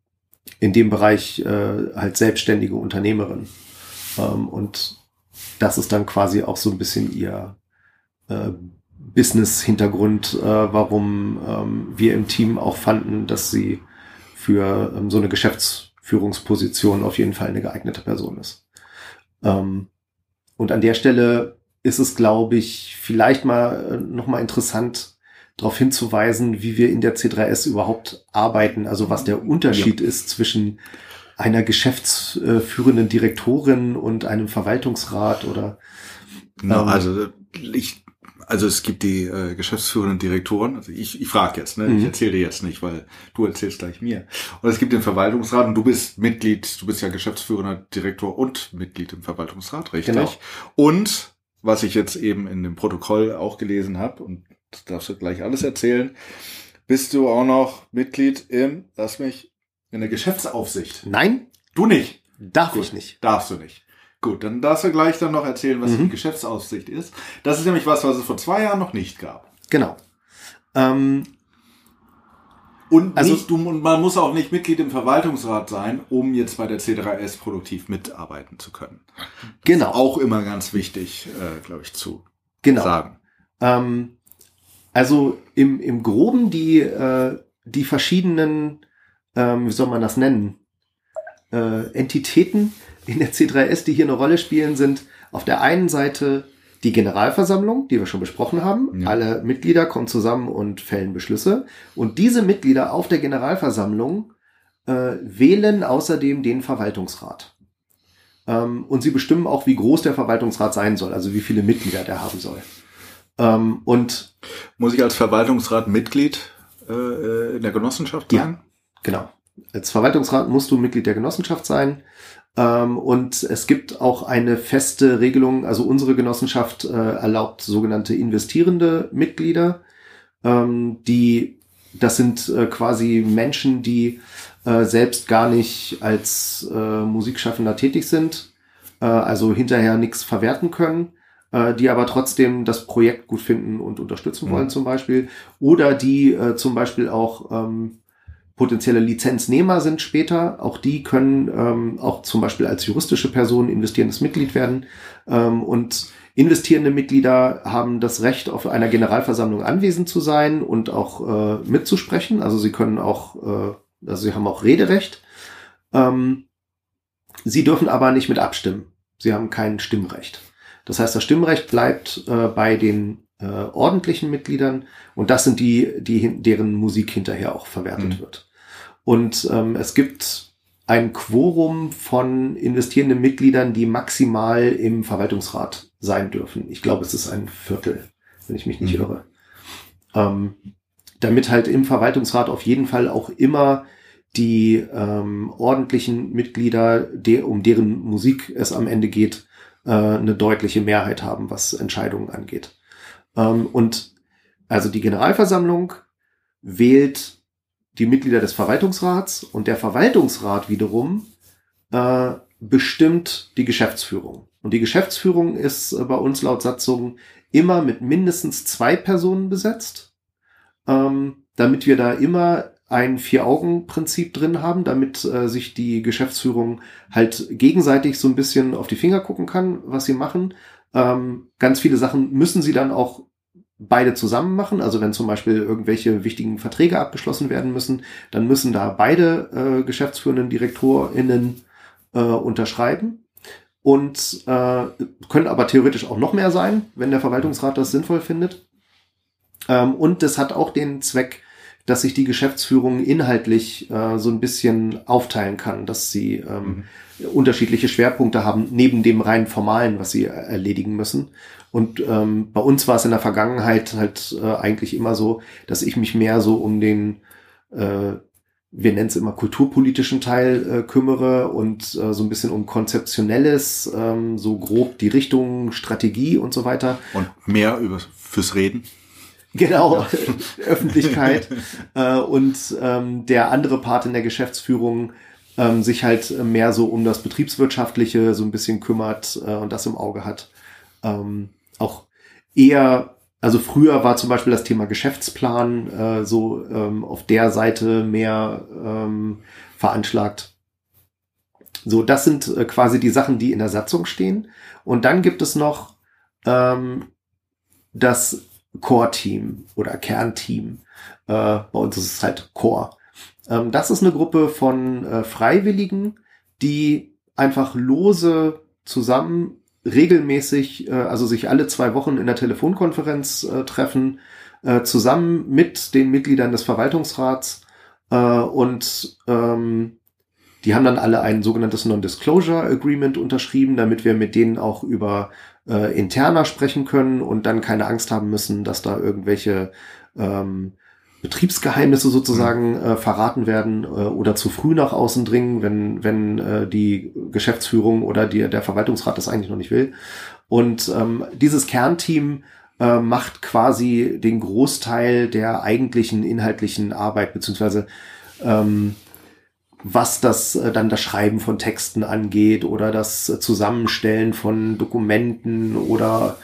in dem Bereich äh, halt selbstständige Unternehmerin. Ähm, und das ist dann quasi auch so ein bisschen ihr äh, Business-Hintergrund, äh, warum ähm, wir im Team auch fanden, dass sie für ähm, so eine Geschäftsführungsposition auf jeden Fall eine geeignete Person ist. Ähm, und an der Stelle ist es, glaube ich, vielleicht mal äh, nochmal interessant, darauf hinzuweisen, wie wir in der C3S überhaupt arbeiten, also was der Unterschied ja. ist zwischen einer geschäftsführenden Direktorin und einem Verwaltungsrat oder no, ähm, also ich also es gibt die äh, geschäftsführenden Direktoren, also ich, ich frage jetzt, ne? Mhm. ich erzähle dir jetzt nicht, weil du erzählst gleich mir. Und es gibt den Verwaltungsrat und du bist Mitglied, du bist ja geschäftsführender Direktor und Mitglied im Verwaltungsrat, richtig? Genau. Und was ich jetzt eben in dem Protokoll auch gelesen habe, und das darfst du gleich alles erzählen, bist du auch noch Mitglied im, lass mich, in der Geschäftsaufsicht. Nein. Du nicht. Darf Gut, ich nicht. Darfst du nicht. Gut, dann darfst du gleich dann noch erzählen, was mhm. die Geschäftsaussicht ist. Das ist nämlich was, was es vor zwei Jahren noch nicht gab. Genau. Ähm, und also, nicht, du, man muss auch nicht Mitglied im Verwaltungsrat sein, um jetzt bei der C3S produktiv mitarbeiten zu können. Genau. auch immer ganz wichtig, äh, glaube ich, zu genau. sagen. Ähm, also im, im Groben die, äh, die verschiedenen, ähm, wie soll man das nennen, äh, Entitäten, in der C3S, die hier eine Rolle spielen, sind auf der einen Seite die Generalversammlung, die wir schon besprochen haben. Ja. Alle Mitglieder kommen zusammen und fällen Beschlüsse. Und diese Mitglieder auf der Generalversammlung äh, wählen außerdem den Verwaltungsrat. Ähm, und sie bestimmen auch, wie groß der Verwaltungsrat sein soll, also wie viele Mitglieder der haben soll. Ähm, und muss ich als Verwaltungsrat Mitglied äh, in der Genossenschaft sein? Ja, genau. Als Verwaltungsrat musst du Mitglied der Genossenschaft sein. Ähm, und es gibt auch eine feste Regelung, also unsere Genossenschaft äh, erlaubt sogenannte investierende Mitglieder, ähm, die, das sind äh, quasi Menschen, die äh, selbst gar nicht als äh, Musikschaffender tätig sind, äh, also hinterher nichts verwerten können, äh, die aber trotzdem das Projekt gut finden und unterstützen wollen mhm. zum Beispiel, oder die äh, zum Beispiel auch ähm, potenzielle Lizenznehmer sind später. Auch die können ähm, auch zum Beispiel als juristische Person investierendes Mitglied werden. Ähm, und investierende Mitglieder haben das Recht, auf einer Generalversammlung anwesend zu sein und auch äh, mitzusprechen. Also sie können auch, äh, also sie haben auch Rederecht. Ähm, sie dürfen aber nicht mit abstimmen. Sie haben kein Stimmrecht. Das heißt, das Stimmrecht bleibt äh, bei den äh, ordentlichen Mitgliedern und das sind die, die deren Musik hinterher auch verwertet mhm. wird. Und ähm, es gibt ein Quorum von investierenden Mitgliedern, die maximal im Verwaltungsrat sein dürfen. Ich glaube, es ist ein Viertel, wenn ich mich nicht mhm. irre. Ähm, damit halt im Verwaltungsrat auf jeden Fall auch immer die ähm, ordentlichen Mitglieder, der, um deren Musik es am Ende geht, äh, eine deutliche Mehrheit haben, was Entscheidungen angeht. Ähm, und also die Generalversammlung wählt die Mitglieder des Verwaltungsrats und der Verwaltungsrat wiederum äh, bestimmt die Geschäftsführung. Und die Geschäftsführung ist äh, bei uns laut Satzung immer mit mindestens zwei Personen besetzt, ähm, damit wir da immer ein Vier-Augen-Prinzip drin haben, damit äh, sich die Geschäftsführung halt gegenseitig so ein bisschen auf die Finger gucken kann, was sie machen. Ähm, ganz viele Sachen müssen sie dann auch beide zusammen machen. Also wenn zum Beispiel irgendwelche wichtigen Verträge abgeschlossen werden müssen, dann müssen da beide äh, geschäftsführenden DirektorInnen äh, unterschreiben und äh, können aber theoretisch auch noch mehr sein, wenn der Verwaltungsrat das sinnvoll findet. Ähm, und das hat auch den Zweck, dass sich die Geschäftsführung inhaltlich äh, so ein bisschen aufteilen kann, dass sie ähm, mhm. unterschiedliche Schwerpunkte haben, neben dem rein formalen, was sie erledigen müssen. Und ähm, bei uns war es in der Vergangenheit halt äh, eigentlich immer so, dass ich mich mehr so um den äh, wir nennen es immer kulturpolitischen Teil äh, kümmere und äh, so ein bisschen um konzeptionelles, ähm, so grob die Richtung, Strategie und so weiter. Und mehr über fürs Reden. Genau, Öffentlichkeit. äh, und ähm, der andere Part in der Geschäftsführung ähm, sich halt mehr so um das Betriebswirtschaftliche so ein bisschen kümmert äh, und das im Auge hat. Ähm, auch eher also früher war zum Beispiel das Thema Geschäftsplan äh, so ähm, auf der Seite mehr ähm, veranschlagt. So, das sind äh, quasi die Sachen, die in der Satzung stehen. Und dann gibt es noch ähm, das Core-Team oder Kernteam. Äh, bei uns ist es halt Core. Ähm, das ist eine Gruppe von äh, Freiwilligen, die einfach lose zusammen regelmäßig, äh, also sich alle zwei Wochen in der Telefonkonferenz äh, treffen, äh, zusammen mit den Mitgliedern des Verwaltungsrats äh, und ähm, die haben dann alle ein sogenanntes Non-Disclosure Agreement unterschrieben, damit wir mit denen auch über äh, interner sprechen können und dann keine Angst haben müssen, dass da irgendwelche ähm, Betriebsgeheimnisse sozusagen äh, verraten werden äh, oder zu früh nach außen dringen, wenn, wenn äh, die Geschäftsführung oder die, der Verwaltungsrat das eigentlich noch nicht will. Und ähm, dieses Kernteam äh, macht quasi den Großteil der eigentlichen inhaltlichen Arbeit, beziehungsweise ähm, was das äh, dann das Schreiben von Texten angeht oder das Zusammenstellen von Dokumenten oder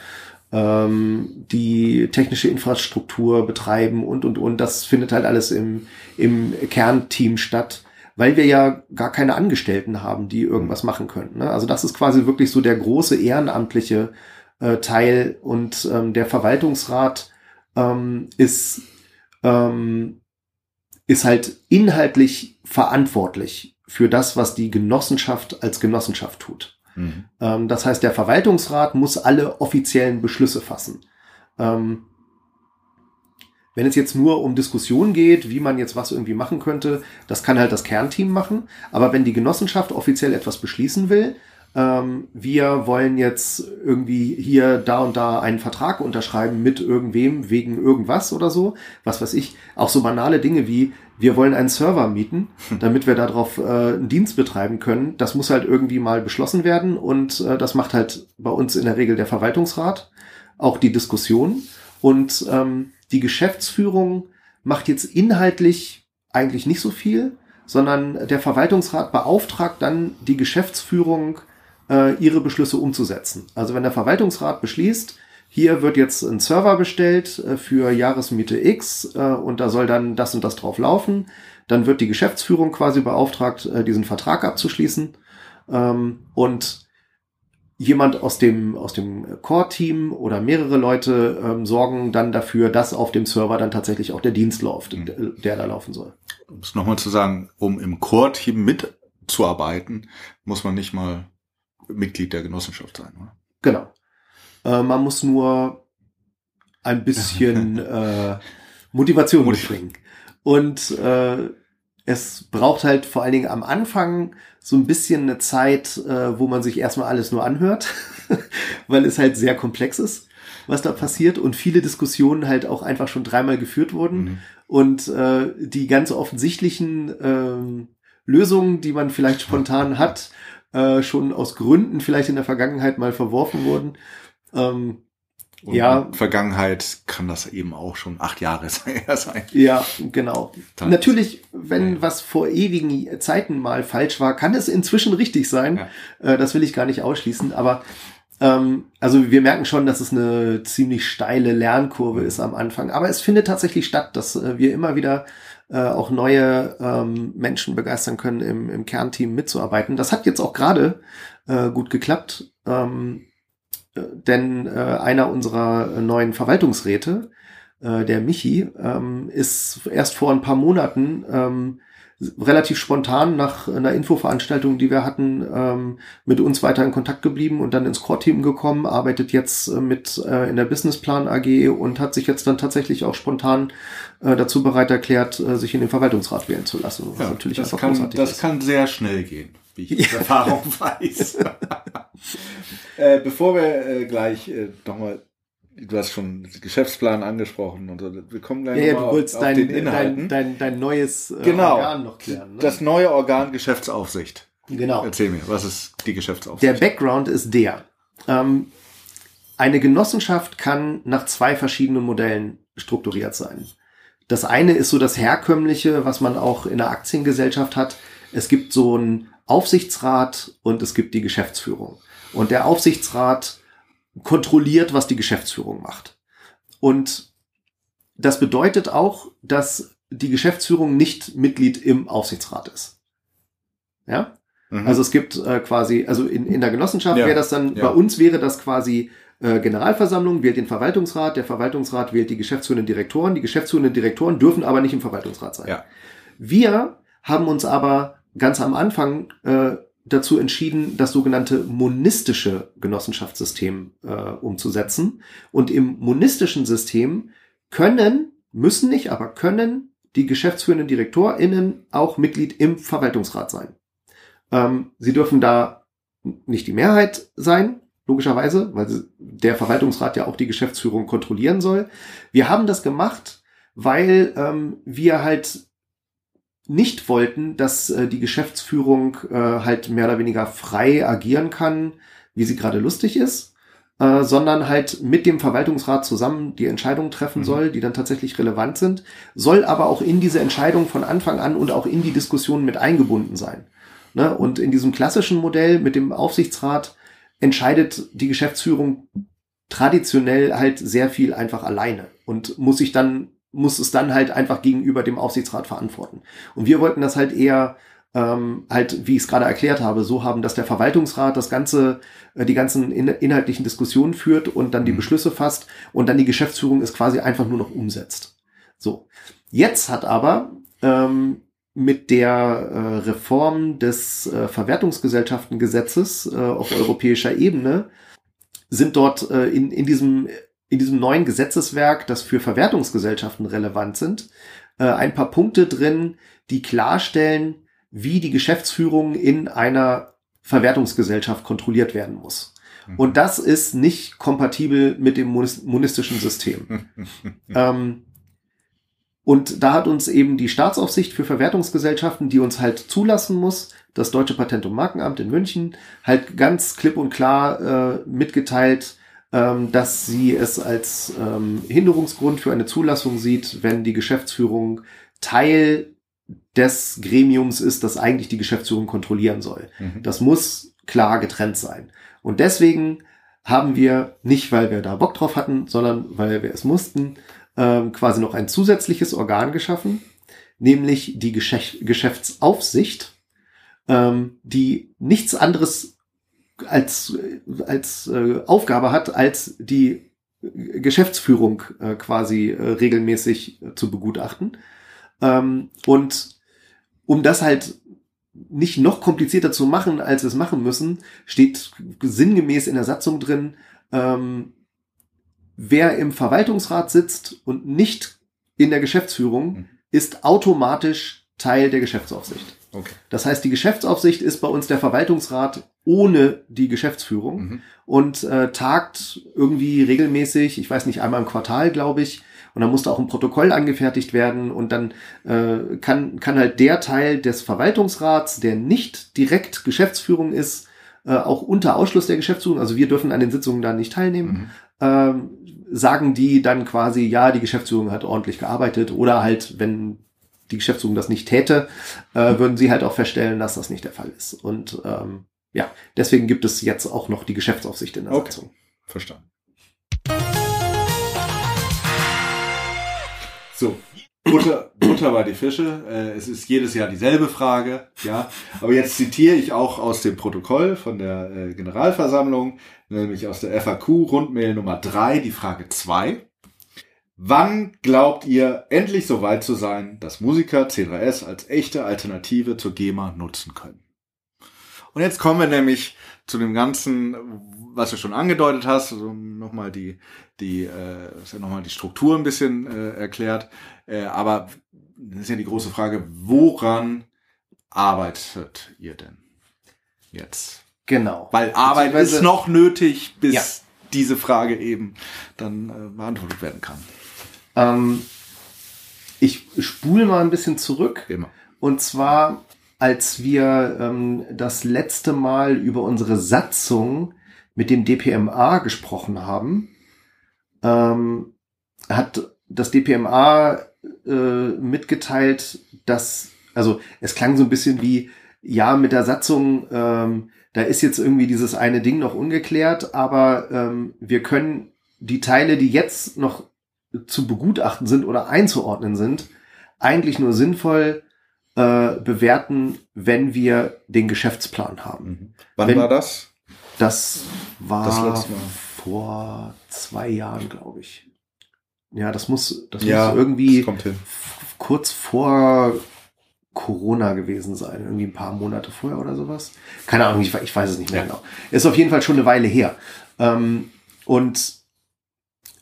ähm, die technische Infrastruktur betreiben und, und, und. Das findet halt alles im, im Kernteam statt, weil wir ja gar keine Angestellten haben, die irgendwas machen können. Ne? Also das ist quasi wirklich so der große ehrenamtliche äh, Teil und ähm, der Verwaltungsrat ähm, ist, ähm, ist halt inhaltlich verantwortlich für das, was die Genossenschaft als Genossenschaft tut. Mhm. Ähm, das heißt, der Verwaltungsrat muss alle offiziellen Beschlüsse fassen. Ähm, wenn es jetzt nur um Diskussionen geht, wie man jetzt was irgendwie machen könnte, das kann halt das Kernteam machen. Aber wenn die Genossenschaft offiziell etwas beschließen will, ähm, wir wollen jetzt irgendwie hier da und da einen Vertrag unterschreiben mit irgendwem wegen irgendwas oder so, was weiß ich, auch so banale Dinge wie wir wollen einen Server mieten, damit wir darauf äh, einen Dienst betreiben können. Das muss halt irgendwie mal beschlossen werden und äh, das macht halt bei uns in der Regel der Verwaltungsrat, auch die Diskussion und ähm, die Geschäftsführung macht jetzt inhaltlich eigentlich nicht so viel, sondern der Verwaltungsrat beauftragt dann die Geschäftsführung, äh, ihre Beschlüsse umzusetzen. Also wenn der Verwaltungsrat beschließt, hier wird jetzt ein Server bestellt äh, für Jahresmiete X äh, und da soll dann das und das drauf laufen. Dann wird die Geschäftsführung quasi beauftragt, äh, diesen Vertrag abzuschließen. Ähm, und jemand aus dem, aus dem Core-Team oder mehrere Leute ähm, sorgen dann dafür, dass auf dem Server dann tatsächlich auch der Dienst läuft, mhm. der da laufen soll. Um es nochmal zu sagen, um im Core-Team mitzuarbeiten, muss man nicht mal Mitglied der Genossenschaft sein, oder? Genau. Äh, man muss nur ein bisschen äh, Motivation mitbringen. Und äh, es braucht halt vor allen Dingen am Anfang so ein bisschen eine Zeit, äh, wo man sich erstmal alles nur anhört, weil es halt sehr komplex ist, was da passiert und viele Diskussionen halt auch einfach schon dreimal geführt wurden mhm. und äh, die ganz offensichtlichen äh, Lösungen, die man vielleicht spontan hat, äh, schon aus Gründen vielleicht in der Vergangenheit mal verworfen wurden. Ähm, und ja. Vergangenheit kann das eben auch schon acht Jahre sein. Ja, genau. Das Natürlich, wenn ja. was vor ewigen Zeiten mal falsch war, kann es inzwischen richtig sein. Ja. Äh, das will ich gar nicht ausschließen. Aber ähm, also wir merken schon, dass es eine ziemlich steile Lernkurve ist am Anfang. Aber es findet tatsächlich statt, dass äh, wir immer wieder äh, auch neue ähm, Menschen begeistern können, im, im Kernteam mitzuarbeiten. Das hat jetzt auch gerade äh, gut geklappt. Ähm, denn äh, einer unserer neuen Verwaltungsräte, äh, der Michi, ähm, ist erst vor ein paar Monaten ähm, relativ spontan nach einer Infoveranstaltung, die wir hatten, ähm, mit uns weiter in Kontakt geblieben und dann ins Core-Team gekommen, arbeitet jetzt äh, mit äh, in der Businessplan AG und hat sich jetzt dann tatsächlich auch spontan äh, dazu bereit erklärt, äh, sich in den Verwaltungsrat wählen zu lassen. Was ja, natürlich das kann, das ist. kann sehr schnell gehen wie ich aus Erfahrung weiß. äh, bevor wir äh, gleich nochmal du hast schon den Geschäftsplan angesprochen und so. Wir kommen gleich Ja, ja, du wolltest auf, auf dein, den dein, Inhalten. dein, dein neues äh, genau. Organ noch klären. Ne? Das neue Organ Geschäftsaufsicht. genau. Erzähl mir, was ist die Geschäftsaufsicht? Der Background ist der. Ähm, eine Genossenschaft kann nach zwei verschiedenen Modellen strukturiert sein. Das eine ist so das herkömmliche, was man auch in der Aktiengesellschaft hat. Es gibt so einen Aufsichtsrat und es gibt die Geschäftsführung. Und der Aufsichtsrat kontrolliert, was die Geschäftsführung macht. Und das bedeutet auch, dass die Geschäftsführung nicht Mitglied im Aufsichtsrat ist. Ja? Mhm. Also es gibt äh, quasi, also in, in der Genossenschaft Ja, wäre das dann, ja. bei uns wäre das quasi äh, Generalversammlung wählt den Verwaltungsrat, der Verwaltungsrat wählt die geschäftsführenden Direktoren, die geschäftsführenden Direktoren dürfen aber nicht im Verwaltungsrat sein. Ja. Wir haben uns aber ganz am Anfang äh, dazu entschieden, das sogenannte monistische Genossenschaftssystem äh, umzusetzen. Und im monistischen System können, müssen nicht, aber können die geschäftsführenden DirektorInnen auch Mitglied im Verwaltungsrat sein. Ähm, sie dürfen da nicht die Mehrheit sein, logischerweise, weil der Verwaltungsrat ja auch die Geschäftsführung kontrollieren soll. Wir haben das gemacht, weil ähm, wir halt nicht wollten, dass äh, die Geschäftsführung äh, halt mehr oder weniger frei agieren kann, wie sie gerade lustig ist, äh, sondern halt mit dem Verwaltungsrat zusammen die Entscheidungen treffen Mhm. soll, die dann tatsächlich relevant sind, soll aber auch in diese Entscheidung von Anfang an und auch in die Diskussion mit eingebunden sein. Ne? Und in diesem klassischen Modell mit dem Aufsichtsrat entscheidet die Geschäftsführung traditionell halt sehr viel einfach alleine und muss sich dann muss es dann halt einfach gegenüber dem Aufsichtsrat verantworten. Und wir wollten das halt eher ähm, halt, wie ich es gerade erklärt habe, so haben, dass der Verwaltungsrat das ganze, äh, die ganzen in, inhaltlichen Diskussionen führt und dann die Mhm. Beschlüsse fasst und dann die Geschäftsführung es quasi einfach nur noch umsetzt. So. Jetzt hat aber ähm, mit der äh, Reform des äh, Verwertungsgesellschaftengesetzes äh, auf europäischer Ebene sind dort äh, in, in, diesem, in diesem neuen Gesetzeswerk, das für Verwertungsgesellschaften relevant sind, äh, ein paar Punkte drin, die klarstellen, wie die Geschäftsführung in einer Verwertungsgesellschaft kontrolliert werden muss. Mhm. Und das ist nicht kompatibel mit dem monis- monistischen System. Ähm, und da hat uns eben die Staatsaufsicht für Verwertungsgesellschaften, die uns halt zulassen muss, das Deutsche Patent- und Markenamt in München, halt ganz klipp und klar äh, mitgeteilt, ähm, dass sie es als ähm, Hinderungsgrund für eine Zulassung sieht, wenn die Geschäftsführung Teil des Gremiums ist, das eigentlich die Geschäftsführung kontrollieren soll. Mhm. Das muss klar getrennt sein. Und deswegen haben wir nicht, weil wir da Bock drauf hatten, sondern weil wir es mussten, ähm, quasi noch ein zusätzliches Organ geschaffen, nämlich die Geschäft Geschäftsaufsicht, ähm, die nichts anderes als, als äh, Aufgabe hat, als die Geschäftsführung äh, quasi äh, regelmäßig äh, zu begutachten. Ähm, und um das halt nicht noch komplizierter zu machen, als wir es machen müssen, steht sinngemäß in der Satzung drin, ähm, wer im Verwaltungsrat sitzt und nicht in der Geschäftsführung, Mhm. ist automatisch Teil der Geschäftsaufsicht. Okay. Das heißt, die Geschäftsaufsicht ist bei uns der Verwaltungsrat ohne die Geschäftsführung Mhm. und äh, tagt irgendwie regelmäßig, ich weiß nicht, einmal im Quartal, glaube ich. Und dann muss da auch ein Protokoll angefertigt werden und dann äh, kann, kann halt der Teil des Verwaltungsrats, der nicht direkt Geschäftsführung ist, äh, auch unter Ausschluss der Geschäftsführung, also wir dürfen an den Sitzungen da nicht teilnehmen, Mhm. ähm, sagen die dann quasi, ja, die Geschäftsführung hat ordentlich gearbeitet oder halt, wenn die Geschäftsführung das nicht täte, äh, würden sie halt auch feststellen, dass das nicht der Fall ist. Und ähm, ja, deswegen gibt es jetzt auch noch die Geschäftsaufsicht in der Okay. Satzung. Verstanden. So, Butter, Butter bei die Fische. Äh, es ist jedes Jahr dieselbe Frage, ja. Aber jetzt zitiere ich auch aus dem Protokoll von der äh, Generalversammlung, nämlich aus der FAQ Rundmail Nummer drei, die Frage zwei. Wann glaubt ihr endlich so weit zu sein, dass Musiker C3S als echte Alternative zur GEMA nutzen können? Und jetzt kommen wir nämlich zu dem Ganzen, was du schon angedeutet hast, also nochmal die, die, äh, ja nochmal die Struktur ein bisschen äh, erklärt. Äh, aber das ist ja die große Frage, woran arbeitet ihr denn jetzt? Genau. Weil Arbeit ist noch nötig bis Ja. diese Frage eben dann äh, beantwortet werden kann. Ähm, ich spule mal ein bisschen zurück. Immer. Und zwar, als wir ähm, das letzte Mal über unsere Satzung mit dem DPMA gesprochen haben, ähm, hat das DPMA äh, mitgeteilt, dass, also es klang so ein bisschen wie, ja, mit der Satzung, ähm, da ist jetzt irgendwie dieses eine Ding noch ungeklärt, aber ähm, wir können die Teile, die jetzt noch zu begutachten sind oder einzuordnen sind, eigentlich nur sinnvoll äh, bewerten, wenn wir den Geschäftsplan haben. Wann Wenn- war das? Das war Das vor zwei Jahren, glaube ich. Ja, das muss, das Ja, muss irgendwie das kurz vor Corona gewesen sein, irgendwie ein paar Monate vorher oder sowas. Keine Ahnung, ich, ich weiß es nicht mehr Ja. genau. Ist auf jeden Fall schon eine Weile her. Ähm, und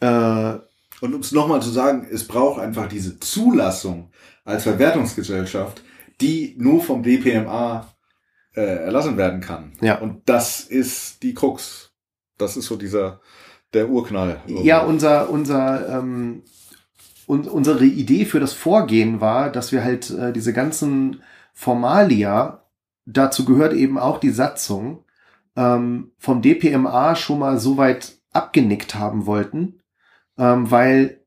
äh, Und um es nochmal zu sagen, es braucht einfach diese Zulassung als Verwertungsgesellschaft, die nur vom DPMA äh, erlassen werden kann. Ja. Und das ist die Krux. Das ist so dieser, der Urknall. Ja, unser, unser, ähm, un unsere Idee für das Vorgehen war, dass wir halt äh, diese ganzen Formalia, dazu gehört eben auch die Satzung, ähm, vom DPMA schon mal so weit abgenickt haben wollten, ähm, weil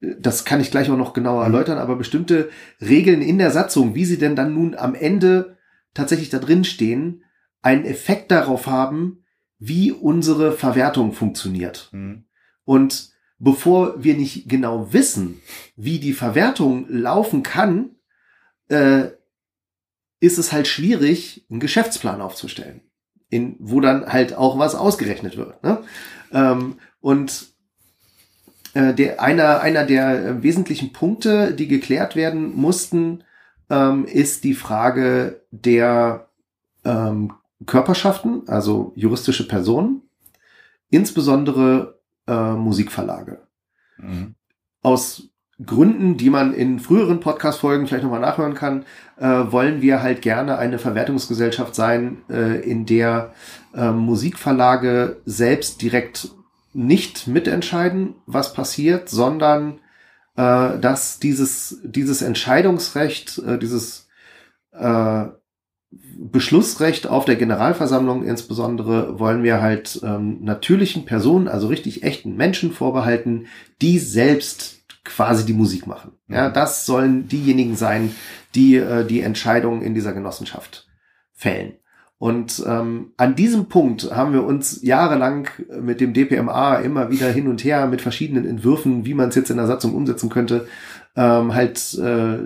das kann ich gleich auch noch genauer erläutern, aber bestimmte Regeln in der Satzung, wie sie denn dann nun am Ende tatsächlich da drin stehen, einen Effekt darauf haben, wie unsere Verwertung funktioniert. Hm. Und bevor wir nicht genau wissen, wie die Verwertung laufen kann, äh, ist es halt schwierig, einen Geschäftsplan aufzustellen, in, wo dann halt auch was ausgerechnet wird. Ne? Ähm, und äh, der, einer, einer der äh, wesentlichen Punkte, die geklärt werden mussten, ähm, ist die Frage der ähm, Körperschaften, also juristische Personen, insbesondere äh, Musikverlage. Mhm. Aus Gründen, die man in früheren Podcast-Folgen vielleicht nochmal nachhören kann, äh, wollen wir halt gerne eine Verwertungsgesellschaft sein, äh, in der äh, Musikverlage selbst direkt nicht mitentscheiden, was passiert, sondern äh, dass dieses, dieses Entscheidungsrecht, äh, dieses äh, Beschlussrecht auf der Generalversammlung insbesondere wollen wir halt ähm, natürlichen Personen, also richtig echten Menschen vorbehalten, die selbst quasi die Musik machen. Ja, Mhm. das sollen diejenigen sein, die äh, die Entscheidungen in dieser Genossenschaft fällen. Und ähm, an diesem Punkt haben wir uns jahrelang mit dem DPMA immer wieder hin und her mit verschiedenen Entwürfen, wie man es jetzt in der Satzung umsetzen könnte, ähm, halt äh,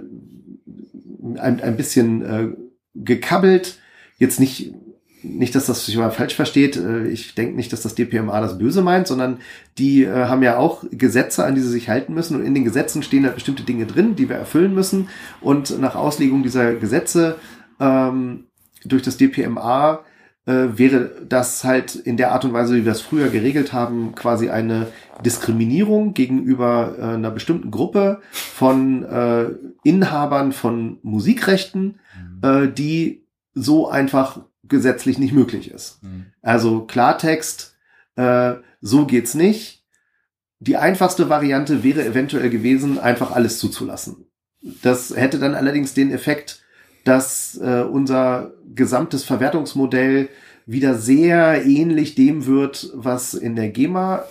ein, ein bisschen äh, gekabbelt. Jetzt nicht, nicht, dass das sich mal falsch versteht. Äh, Ich denke nicht, dass das DPMA das Böse meint, sondern die äh, haben ja auch Gesetze, an die sie sich halten müssen. Und in den Gesetzen stehen halt bestimmte Dinge drin, die wir erfüllen müssen. Und nach Auslegung dieser Gesetze ähm, durch das DPMA äh, wäre das halt in der Art und Weise, wie wir es früher geregelt haben, quasi eine Diskriminierung gegenüber äh, einer bestimmten Gruppe von äh, Inhabern von Musikrechten, äh, die so einfach gesetzlich nicht möglich ist. Mhm. Also Klartext, äh, so geht's nicht. Die einfachste Variante wäre eventuell gewesen, einfach alles zuzulassen. Das hätte dann allerdings den Effekt, dass äh, unser gesamtes Verwertungsmodell wieder sehr ähnlich dem wird, was in der GEMA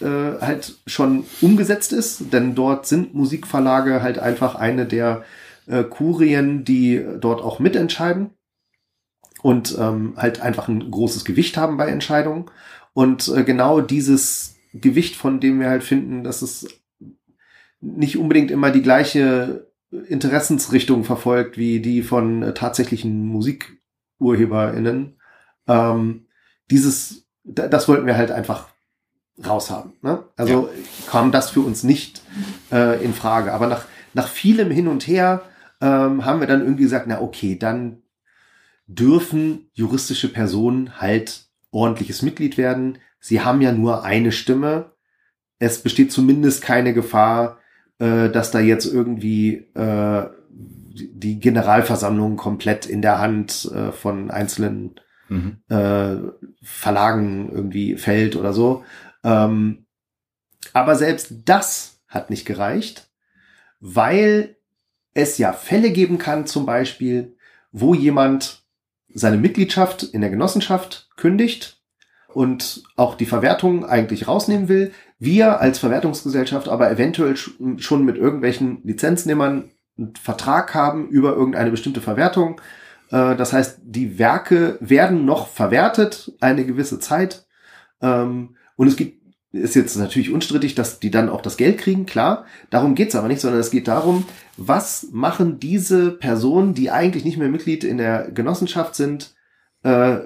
äh, halt schon umgesetzt ist, denn dort sind Musikverlage halt einfach eine der äh, Kurien, die dort auch mitentscheiden und ähm, halt einfach ein großes Gewicht haben bei Entscheidungen. Und äh, genau dieses Gewicht, von dem wir halt finden, dass es nicht unbedingt immer die gleiche Interessensrichtung verfolgt wie die von äh, tatsächlichen MusikurheberInnen. Ähm, dieses, da- das wollten wir halt einfach raushaben. Ne? Also kam das für uns nicht äh, in Frage. Aber nach, nach vielem Hin und Her ähm, haben wir dann irgendwie gesagt, na okay, dann dürfen juristische Personen halt ordentliches Mitglied werden. Sie haben ja nur eine Stimme. Es besteht zumindest keine Gefahr, äh, dass da jetzt irgendwie äh, die Generalversammlung komplett in der Hand äh, von einzelnen Mhm. äh, Verlagen irgendwie fällt oder so. Ähm, aber selbst das hat nicht gereicht, weil es ja Fälle geben kann, zum Beispiel, wo jemand seine Mitgliedschaft in der Genossenschaft kündigt und auch die Verwertung eigentlich rausnehmen will. Wir als Verwertungsgesellschaft aber eventuell sch- schon mit irgendwelchen Lizenznehmern einen Vertrag haben über irgendeine bestimmte Verwertung. Äh, Das heißt, die Werke werden noch verwertet eine gewisse Zeit. Ähm, Und es gibt, ist jetzt natürlich unstrittig, dass die dann auch das Geld kriegen, klar. Darum geht's aber nicht, sondern es geht darum, was machen diese Personen, die eigentlich nicht mehr Mitglied in der Genossenschaft sind, äh,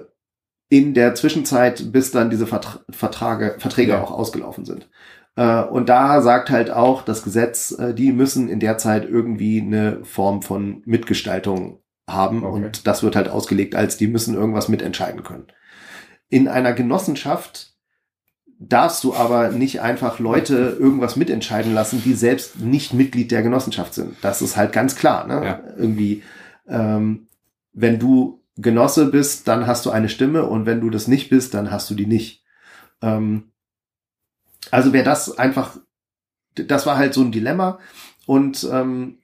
in der Zwischenzeit, bis dann diese Vertra Vertrage, Verträge Ja. auch ausgelaufen sind. Äh, und da sagt halt auch das Gesetz, äh, die müssen in der Zeit irgendwie eine Form von Mitgestaltung haben Okay. und das wird halt ausgelegt als, die müssen irgendwas mitentscheiden können. In einer Genossenschaft darfst du aber nicht einfach Leute irgendwas mitentscheiden lassen, die selbst nicht Mitglied der Genossenschaft sind. Das ist halt ganz klar. Ne? Ja. Irgendwie, ähm, wenn du Genosse bist, dann hast du eine Stimme und wenn du das nicht bist, dann hast du die nicht. Ähm, also wäre das einfach, das war halt so ein Dilemma und ähm,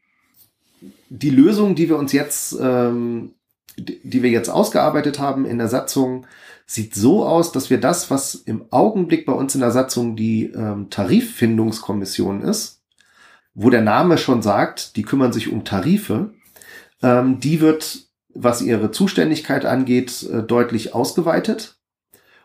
die Lösung, die wir uns jetzt, ähm, die wir jetzt ausgearbeitet haben in der Satzung, sieht so aus, dass wir das, was im Augenblick bei uns in der Satzung die ähm, Tariffindungskommission ist, wo der Name schon sagt, die kümmern sich um Tarife, ähm, die wird, was ihre Zuständigkeit angeht, äh, deutlich ausgeweitet.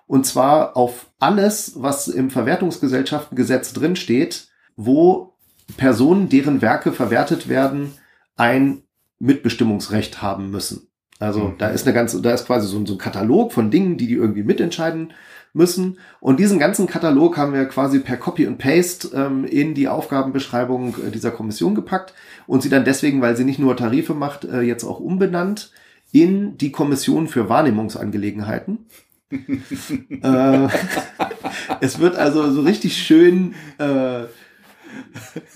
Und zwar auf alles, was im Verwertungsgesellschaftengesetz drinsteht, wo Personen, deren Werke verwertet werden, ein Mitbestimmungsrecht haben müssen. Also Mhm. da ist eine ganze, da ist quasi so ein, so ein Katalog von Dingen, die die irgendwie mitentscheiden müssen. Und diesen ganzen Katalog haben wir quasi per Copy und Paste ähm, in die Aufgabenbeschreibung äh, dieser Kommission gepackt und sie dann deswegen, weil sie nicht nur Tarife macht, äh, jetzt auch umbenannt in die Kommission für Wahrnehmungsangelegenheiten. äh, es wird also so richtig schön äh,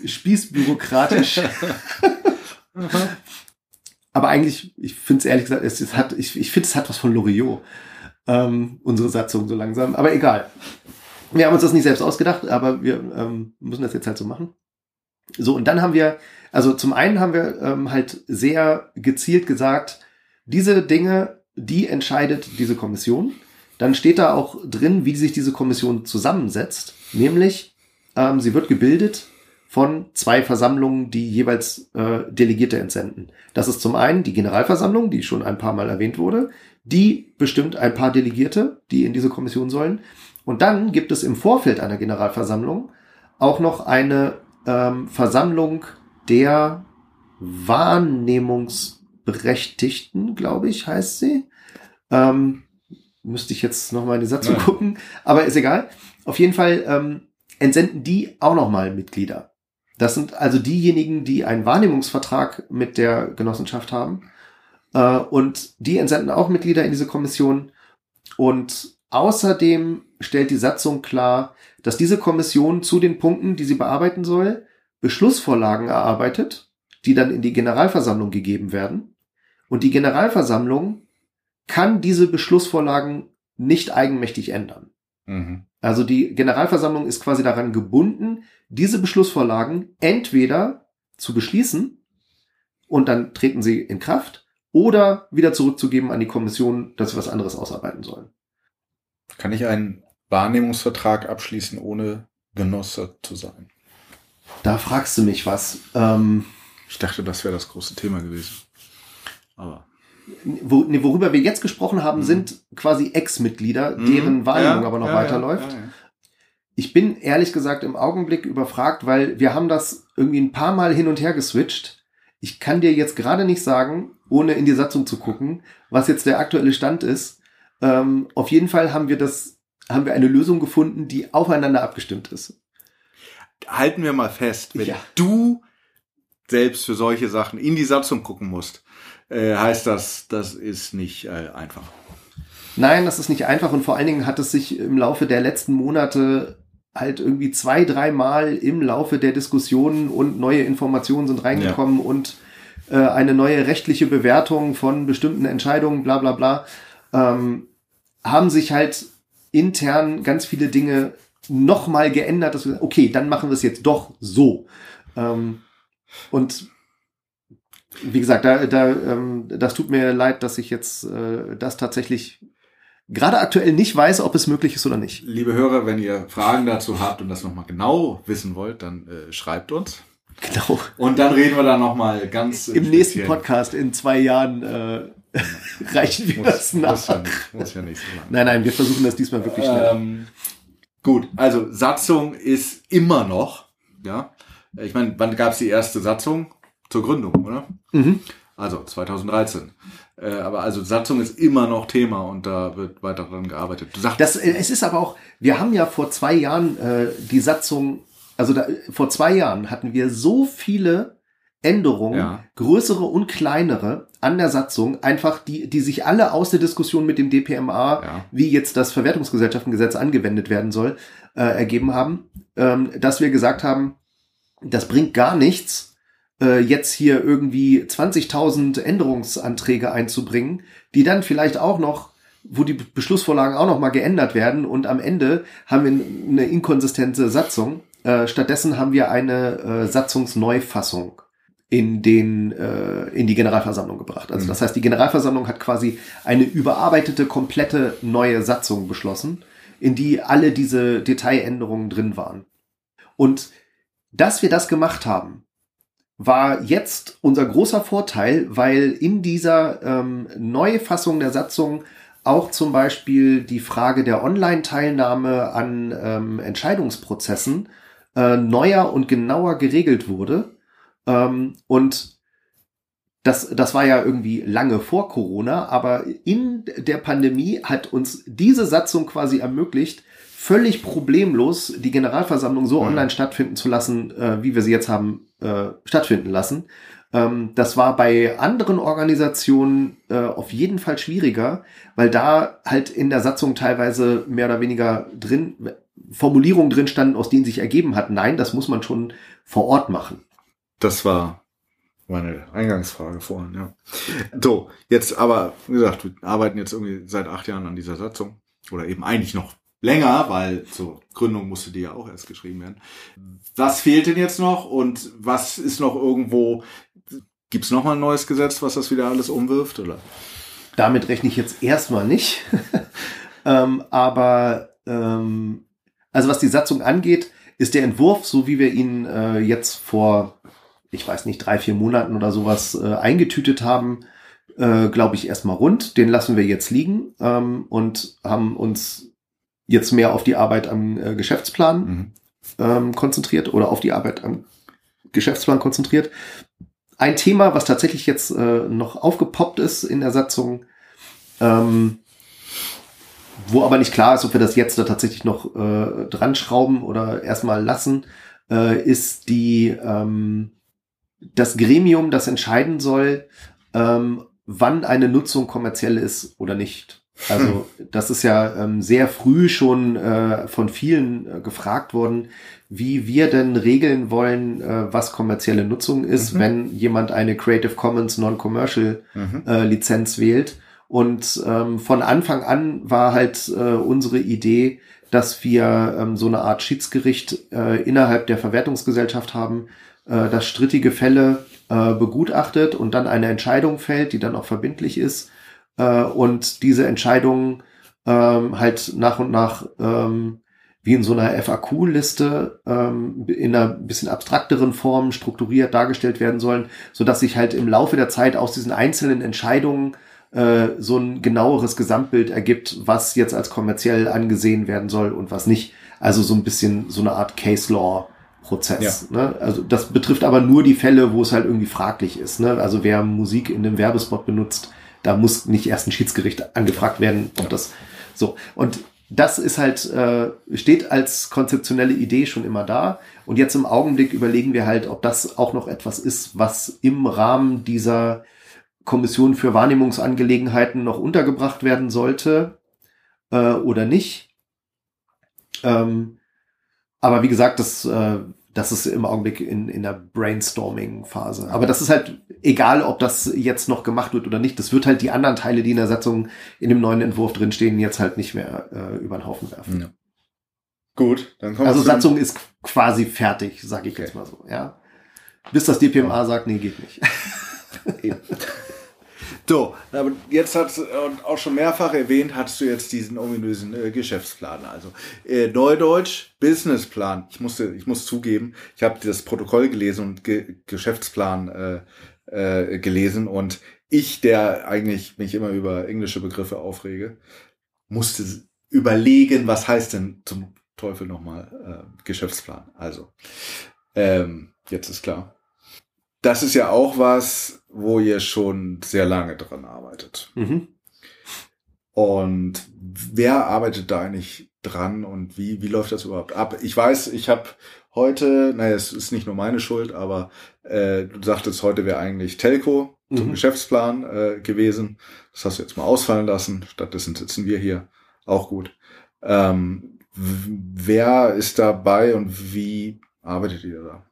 spießbürokratisch. Aber eigentlich, ich finde es ehrlich gesagt, es, es hat, ich, ich finde, es hat was von Loriot, ähm, unsere Satzung so langsam. Aber egal. Wir haben uns das nicht selbst ausgedacht, aber wir ähm, müssen das jetzt halt so machen. So, und dann haben wir, also zum einen haben wir ähm, halt sehr gezielt gesagt, diese Dinge, die entscheidet diese Kommission. Dann steht da auch drin, wie sich diese Kommission zusammensetzt. Nämlich, ähm, sie wird gebildet von zwei Versammlungen, die jeweils äh, Delegierte entsenden. Das ist zum einen die Generalversammlung, die schon ein paar Mal erwähnt wurde. Die bestimmt ein paar Delegierte, die in diese Kommission sollen. Und dann gibt es im Vorfeld einer Generalversammlung auch noch eine ähm, Versammlung der Wahrnehmungsberechtigten, glaube ich, heißt sie. Ähm, müsste ich jetzt nochmal in die Satzung Nein. gucken, aber ist egal. Auf jeden Fall ähm, entsenden die auch nochmal Mitglieder. Das sind also diejenigen, die einen Wahrnehmungsvertrag mit der Genossenschaft haben. Äh, und die entsenden auch Mitglieder in diese Kommission. Und außerdem stellt die Satzung klar, dass diese Kommission zu den Punkten, die sie bearbeiten soll, Beschlussvorlagen erarbeitet, die dann in die Generalversammlung gegeben werden. Und die Generalversammlung kann diese Beschlussvorlagen nicht eigenmächtig ändern. Mhm. Also die Generalversammlung ist quasi daran gebunden, diese Beschlussvorlagen entweder zu beschließen und dann treten sie in Kraft oder wieder zurückzugeben an die Kommission, dass sie was anderes ausarbeiten sollen. Kann ich einen Wahrnehmungsvertrag abschließen, ohne Genosse zu sein? Da fragst du mich was. Ähm, Ich dachte, das wäre das große Thema gewesen. Aber. wo, nee, worüber wir jetzt gesprochen haben, sind quasi Ex-Mitglieder, deren Wahrnehmung Mhm. Ja, aber noch ja, weiterläuft. ja. Ich bin ehrlich gesagt im Augenblick überfragt, weil wir haben das irgendwie ein paar Mal hin und her geswitcht. Ich kann dir jetzt gerade nicht sagen, ohne in die Satzung zu gucken, was jetzt der aktuelle Stand ist. Ähm, auf jeden Fall haben wir das, haben wir eine Lösung gefunden, die aufeinander abgestimmt ist. Halten wir mal fest, wenn du selbst für solche Sachen in die Satzung gucken musst, äh, heißt das, das ist nicht äh, einfach. Nein, das ist nicht einfach und vor allen Dingen hat es sich im Laufe der letzten Monate halt irgendwie zwei, dreimal im Laufe der Diskussionen und neue Informationen sind reingekommen und äh, eine neue rechtliche Bewertung von bestimmten Entscheidungen, bla bla bla. ähm, haben sich halt intern ganz viele Dinge nochmal geändert, dass wir, okay, dann machen wir es jetzt doch so. Ähm, und wie gesagt, da, da, ähm, das tut mir leid, dass ich jetzt äh, das tatsächlich gerade aktuell nicht weiß, ob es möglich ist oder nicht. Liebe Hörer, wenn ihr Fragen dazu habt und das nochmal genau wissen wollt, dann äh, schreibt uns. Genau. Und dann reden wir da nochmal ganz Im nächsten Podcast in zwei Jahren äh, reichen wir das nach. Muss ja, nicht, muss ja nicht so lang. Nein, nein, wir versuchen das diesmal wirklich schnell. Ähm, gut, also Satzung ist immer noch, ja. Ich meine, wann gab es die erste Satzung? Zur Gründung, oder? Mhm. Also 2013. Äh, aber also Satzung ist immer noch Thema und da wird weiter dran gearbeitet. Du sagst, Das, äh, es ist aber auch, wir haben ja vor zwei Jahren äh, die Satzung, also da, vor zwei Jahren hatten wir so viele Änderungen, Ja. größere und kleinere an der Satzung, einfach die, die sich alle aus der Diskussion mit dem DPMA, Ja. wie jetzt das Verwertungsgesellschaftengesetz angewendet werden soll, äh, ergeben haben, ähm, dass wir gesagt haben, das bringt gar nichts, äh, jetzt hier irgendwie 20.000 Änderungsanträge einzubringen, die dann vielleicht auch noch, wo die Beschlussvorlagen auch noch mal geändert werden und am Ende haben wir eine inkonsistente Satzung. Äh, stattdessen haben wir eine äh, Satzungsneufassung in den äh, in die Generalversammlung gebracht. Also Mhm. das heißt, die Generalversammlung hat quasi eine überarbeitete komplette neue Satzung beschlossen, in die alle diese Detailänderungen drin waren. Und dass wir das gemacht haben, war jetzt unser großer Vorteil, weil in dieser ähm, Neufassung der Satzung auch zum Beispiel die Frage der Online-Teilnahme an ähm, Entscheidungsprozessen äh, neuer und genauer geregelt wurde. Ähm, und das, das war ja irgendwie lange vor Corona, aber in der Pandemie hat uns diese Satzung quasi ermöglicht, völlig problemlos die Generalversammlung so Mhm. online stattfinden zu lassen, äh, wie wir sie jetzt haben äh, stattfinden lassen. Ähm, das war bei anderen Organisationen äh, auf jeden Fall schwieriger, weil da halt in der Satzung teilweise mehr oder weniger drin Formulierungen drin standen, aus denen sich ergeben hat, nein, das muss man schon vor Ort machen. das war meine Eingangsfrage vorhin, ja. So, jetzt aber, wie gesagt, wir arbeiten jetzt irgendwie seit acht Jahren an dieser Satzung. Oder eben eigentlich noch länger, weil zur Gründung musste die ja auch erst geschrieben werden. Was fehlt denn jetzt noch und was ist noch irgendwo, gibt's noch mal ein neues Gesetz, was das wieder alles umwirft, oder? Damit rechne ich jetzt erstmal nicht. ähm, aber ähm, also was die Satzung angeht, ist der Entwurf, so wie wir ihn äh, jetzt vor, ich weiß nicht, drei, vier Monaten oder sowas äh, eingetütet haben, äh, glaube ich, erstmal rund. Den lassen wir jetzt liegen ähm, und haben uns jetzt mehr auf die Arbeit am äh, Geschäftsplan Mhm. ähm, konzentriert oder auf die Arbeit am Geschäftsplan konzentriert. Ein Thema, was tatsächlich jetzt äh, noch aufgepoppt ist in der Satzung, ähm, wo aber nicht klar ist, ob wir das jetzt da tatsächlich noch äh, dran schrauben oder erstmal lassen, äh, ist die ähm, das Gremium, das entscheiden soll, ähm, wann eine Nutzung kommerziell ist oder nicht. Also das ist ja ähm, sehr früh schon äh, von vielen äh, gefragt worden, wie wir denn regeln wollen, äh, was kommerzielle Nutzung ist, Mhm. wenn jemand eine Creative Commons Non-Commercial Mhm. äh, Lizenz wählt. Und ähm, von Anfang an war halt äh, unsere Idee, dass wir ähm, so eine Art Schiedsgericht äh, innerhalb der Verwertungsgesellschaft haben, äh, das strittige Fälle äh, begutachtet und dann eine Entscheidung fällt, die dann auch verbindlich ist. Äh, und diese Entscheidungen ähm, halt nach und nach ähm, wie in so einer FAQ-Liste ähm, in einer bisschen abstrakteren Form strukturiert dargestellt werden sollen, so dass sich halt im Laufe der Zeit aus diesen einzelnen Entscheidungen äh, so ein genaueres Gesamtbild ergibt, was jetzt als kommerziell angesehen werden soll und was nicht. Also so ein bisschen so eine Art Case Law Prozess. Ne? Also das betrifft aber nur die Fälle, wo es halt irgendwie fraglich ist. Ne? Also wer Musik in einem Werbespot benutzt, da muss nicht erst ein Schiedsgericht angefragt werden, ob das so. Und das ist halt, äh, steht als konzeptionelle Idee schon immer da. Und jetzt im Augenblick überlegen wir halt, ob das auch noch etwas ist, was im Rahmen dieser Kommission für Wahrnehmungsangelegenheiten noch untergebracht werden sollte äh, oder nicht. Ähm, aber wie gesagt, das, äh, das ist im Augenblick in, in der Brainstorming-Phase. Aber das ist halt egal, ob das jetzt noch gemacht wird oder nicht. Das wird halt die anderen Teile, die in der Satzung in dem neuen Entwurf drinstehen, jetzt halt nicht mehr äh, über den Haufen werfen. Ja. Gut, dann kommen Also Satzung ist quasi fertig, sage ich Okay. jetzt mal so, ja. Bis das DPMA sagt, nee, geht nicht. So, aber jetzt hat auch schon mehrfach erwähnt, hast du jetzt diesen ominösen äh, Geschäftsplan. Also äh, Neudeutsch Businessplan. Ich musste, ich muss zugeben, ich habe das Protokoll gelesen und Ge Geschäftsplan äh, äh, gelesen und ich, der eigentlich mich immer über englische Begriffe aufrege, musste überlegen, was heißt denn zum Teufel nochmal äh, Geschäftsplan. Also ähm, jetzt ist klar. Das ist ja auch was, wo ihr schon sehr lange dran arbeitet. Mhm. Und wer arbeitet da eigentlich dran und wie, wie läuft das überhaupt ab? Ich weiß, ich habe heute, naja, es ist nicht nur meine Schuld, aber äh, du sagtest, heute wäre eigentlich Telco zum Mhm. Geschäftsplan äh, gewesen. Das hast du jetzt mal ausfallen lassen. Stattdessen sitzen wir hier. Auch gut. Ähm, wer ist dabei und wie arbeitet ihr da?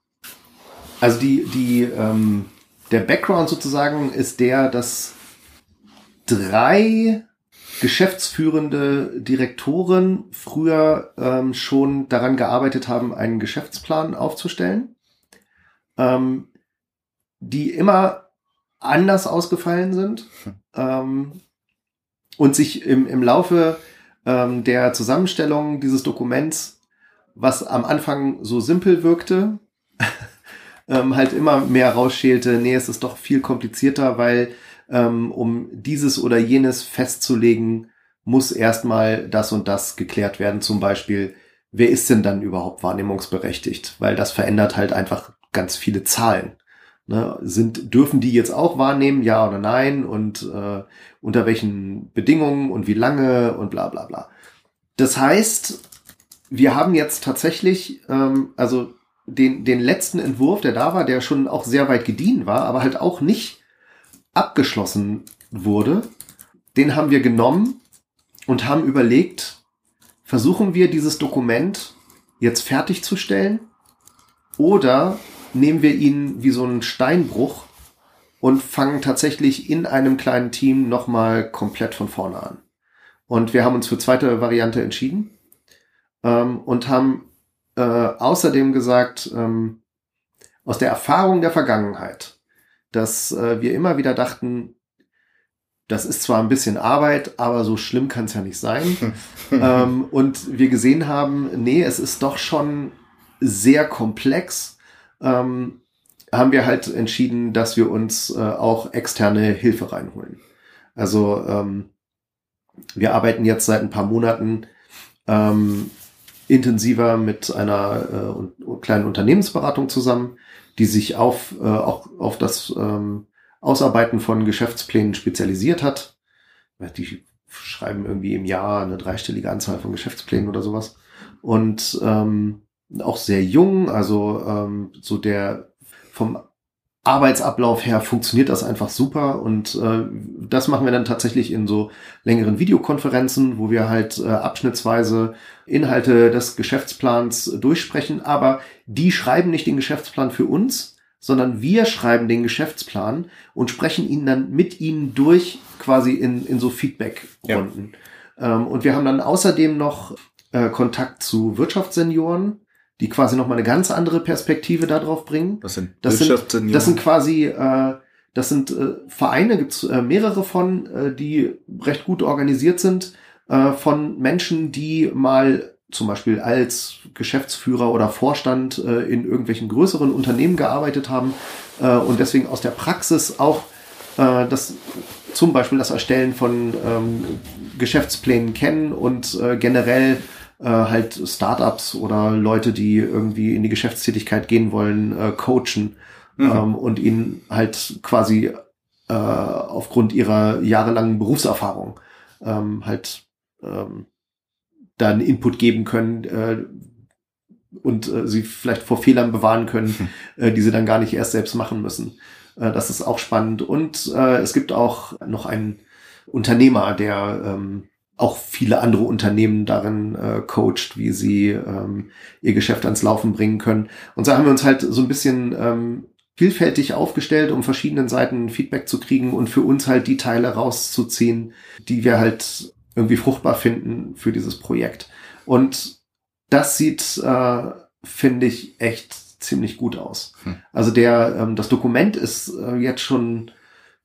Also die, die, ähm, der Background sozusagen ist der, dass drei geschäftsführende Direktoren früher ähm, schon daran gearbeitet haben, einen Geschäftsplan aufzustellen, ähm, die immer anders ausgefallen sind ähm, und sich im, im Laufe ähm, der Zusammenstellung dieses Dokuments, was am Anfang so simpel wirkte, ähm, halt immer mehr rausschälte, nee, es ist doch viel komplizierter, weil ähm, um dieses oder jenes festzulegen, muss erstmal das und das geklärt werden. Zum Beispiel, wer ist denn dann überhaupt wahrnehmungsberechtigt? Weil das verändert halt einfach ganz viele Zahlen. Ne? Sind, dürfen die jetzt auch wahrnehmen, ja oder nein? Und äh, unter welchen Bedingungen und wie lange und bla bla bla. Das heißt, wir haben jetzt tatsächlich, ähm, also den, den letzten Entwurf, der da war, der schon auch sehr weit gediehen war, aber halt auch nicht abgeschlossen wurde, den haben wir genommen und haben überlegt, versuchen wir dieses Dokument jetzt fertigzustellen oder nehmen wir ihn wie so einen Steinbruch und fangen tatsächlich in einem kleinen Team nochmal komplett von vorne an. Und wir haben uns für zweite Variante entschieden ähm, und haben äh, außerdem gesagt, ähm, aus der Erfahrung der Vergangenheit, dass äh, wir immer wieder dachten, das ist zwar ein bisschen Arbeit, aber so schlimm kann es ja nicht sein. ähm, und wir gesehen haben, nee, es ist doch schon sehr komplex. Ähm, haben wir halt entschieden, dass wir uns äh, auch externe Hilfe reinholen. Also ähm, wir arbeiten jetzt seit ein paar Monaten ähm, intensiver mit einer äh, kleinen Unternehmensberatung zusammen, die sich auf, äh, auch auf das ähm, Ausarbeiten von Geschäftsplänen spezialisiert hat. Die schreiben irgendwie im Jahr eine dreistellige Anzahl von Geschäftsplänen oder sowas. Und ähm, auch sehr jung, also ähm, so der vom Arbeitsablauf her funktioniert das einfach super und äh, das machen wir dann tatsächlich in so längeren Videokonferenzen, wo wir halt äh, abschnittsweise Inhalte des Geschäftsplans durchsprechen, aber die schreiben nicht den Geschäftsplan für uns, sondern wir schreiben den Geschäftsplan und sprechen ihn dann mit ihnen durch quasi in, in so Feedback-Runden. Ähm, und wir haben dann außerdem noch äh, Kontakt zu Wirtschaftssenioren, die quasi nochmal eine ganz andere Perspektive darauf bringen. Das sind Das sind, Wirtschaftssenioren. das sind quasi, äh, das sind äh, Vereine, gibt es äh, mehrere von, äh, die recht gut organisiert sind, äh, von Menschen, die mal zum Beispiel als Geschäftsführer oder Vorstand äh, in irgendwelchen größeren Unternehmen gearbeitet haben äh, und deswegen aus der Praxis auch äh, das zum Beispiel das Erstellen von ähm, Geschäftsplänen kennen und äh, generell äh, halt Startups oder Leute, die irgendwie in die Geschäftstätigkeit gehen wollen, äh, coachen Mhm. ähm, und ihnen halt quasi aufgrund ihrer jahrelangen Berufserfahrung ähm, halt ähm, da einen Input geben können äh, und äh, sie vielleicht vor Fehlern bewahren können, äh, die sie dann gar nicht erst selbst machen müssen. Äh, das ist auch spannend. Und äh, es gibt auch noch einen Unternehmer, der ähm, auch viele andere Unternehmen darin äh, coacht, wie sie ähm, ihr Geschäft ans Laufen bringen können. Und so haben wir uns halt so ein bisschen ähm, vielfältig aufgestellt, um verschiedenen Seiten Feedback zu kriegen und für uns halt die Teile rauszuziehen, die wir halt irgendwie fruchtbar finden für dieses Projekt. Und das sieht, äh, finde ich, echt ziemlich gut aus. Hm. Also der, ähm, das Dokument ist äh, jetzt schon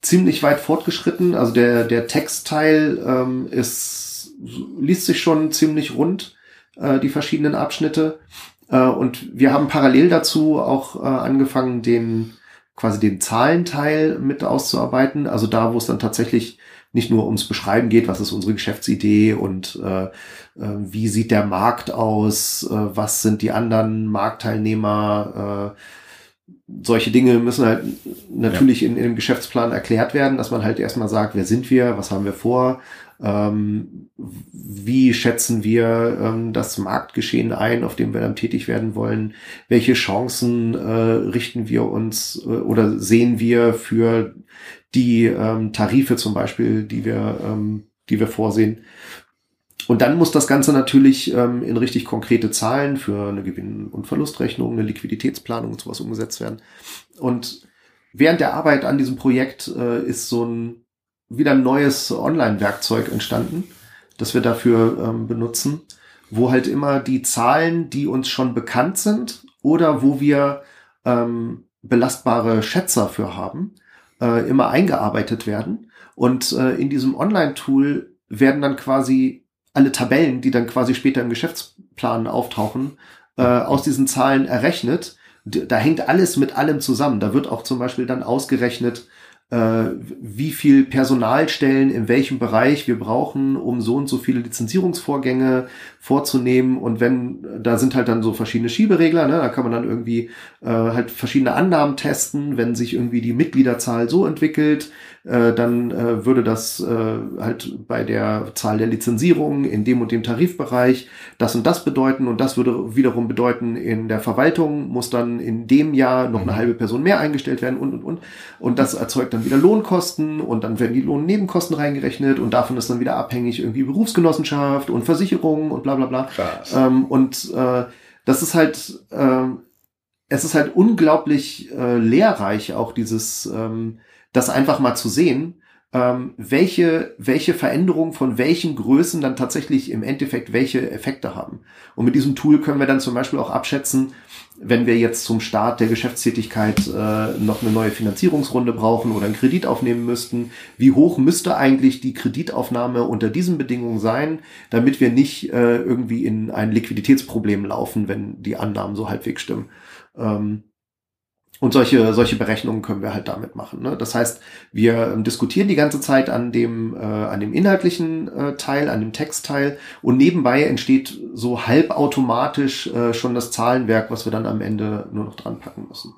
ziemlich weit fortgeschritten. Also der, der Textteil ähm, ist, liest sich schon ziemlich rund, äh, die verschiedenen Abschnitte. Äh, und wir haben parallel dazu auch äh, angefangen, den quasi den Zahlenteil mit auszuarbeiten. Also da, wo es dann tatsächlich nicht nur ums Beschreiben geht, was ist unsere Geschäftsidee und äh, äh, wie sieht der Markt aus, äh, was sind die anderen Marktteilnehmer, äh, solche Dinge müssen halt natürlich ja. in, in dem Geschäftsplan erklärt werden, dass man halt erstmal sagt, wer sind wir, was haben wir vor, ähm, wie schätzen wir ähm, das Marktgeschehen ein, auf dem wir dann tätig werden wollen, welche Chancen äh, richten wir uns äh, oder sehen wir für die ähm, Tarife zum Beispiel, die wir, ähm, die wir vorsehen. Und dann muss das Ganze natürlich ähm, in richtig konkrete Zahlen für eine Gewinn- und Verlustrechnung, eine Liquiditätsplanung und sowas umgesetzt werden. Und während der Arbeit an diesem Projekt äh, ist so ein wieder ein neues Online-Werkzeug entstanden, das wir dafür ähm, benutzen, wo halt immer die Zahlen, die uns schon bekannt sind oder wo wir ähm, belastbare Schätzer für haben, äh, immer eingearbeitet werden. Und äh, in diesem Online-Tool werden dann quasi alle Tabellen, die dann quasi später im Geschäftsplan auftauchen, äh, aus diesen Zahlen errechnet. Da hängt alles mit allem zusammen. Da wird auch zum Beispiel dann ausgerechnet, wie viel Personalstellen in welchem Bereich wir brauchen, um so und so viele Lizenzierungsvorgänge vorzunehmen. Und wenn, da sind halt dann so verschiedene Schieberegler, ne? da kann man dann irgendwie äh, halt verschiedene Annahmen testen, wenn sich irgendwie die Mitgliederzahl so entwickelt, äh, dann äh, würde das äh, halt bei der Zahl der Lizenzierungen in dem und dem Tarifbereich das und das bedeuten und das würde wiederum bedeuten, in der Verwaltung muss dann in dem Jahr noch eine mhm. halbe Person mehr eingestellt werden und und und und das erzeugt dann wieder Lohnkosten und dann werden die Lohnnebenkosten reingerechnet und davon ist dann wieder abhängig irgendwie Berufsgenossenschaft und Versicherung und bla bla bla. Ähm, und äh, das ist halt äh, es ist halt unglaublich äh, lehrreich, auch dieses ähm, das einfach mal zu sehen, ähm, welche, welche Veränderungen von welchen Größen dann tatsächlich im Endeffekt welche Effekte haben. Und mit diesem Tool können wir dann zum Beispiel auch abschätzen, wenn wir jetzt zum Start der Geschäftstätigkeit äh, noch eine neue Finanzierungsrunde brauchen oder einen Kredit aufnehmen müssten, wie hoch müsste eigentlich die Kreditaufnahme unter diesen Bedingungen sein, damit wir nicht äh, irgendwie in ein Liquiditätsproblem laufen, wenn die Annahmen so halbwegs stimmen. Ähm, und solche, solche Berechnungen können wir halt damit machen. Ne? Das heißt, wir ähm, diskutieren die ganze Zeit an dem, äh, an dem inhaltlichen äh, Teil, an dem Textteil und nebenbei entsteht so halbautomatisch äh, schon das Zahlenwerk, was wir dann am Ende nur noch dran packen müssen.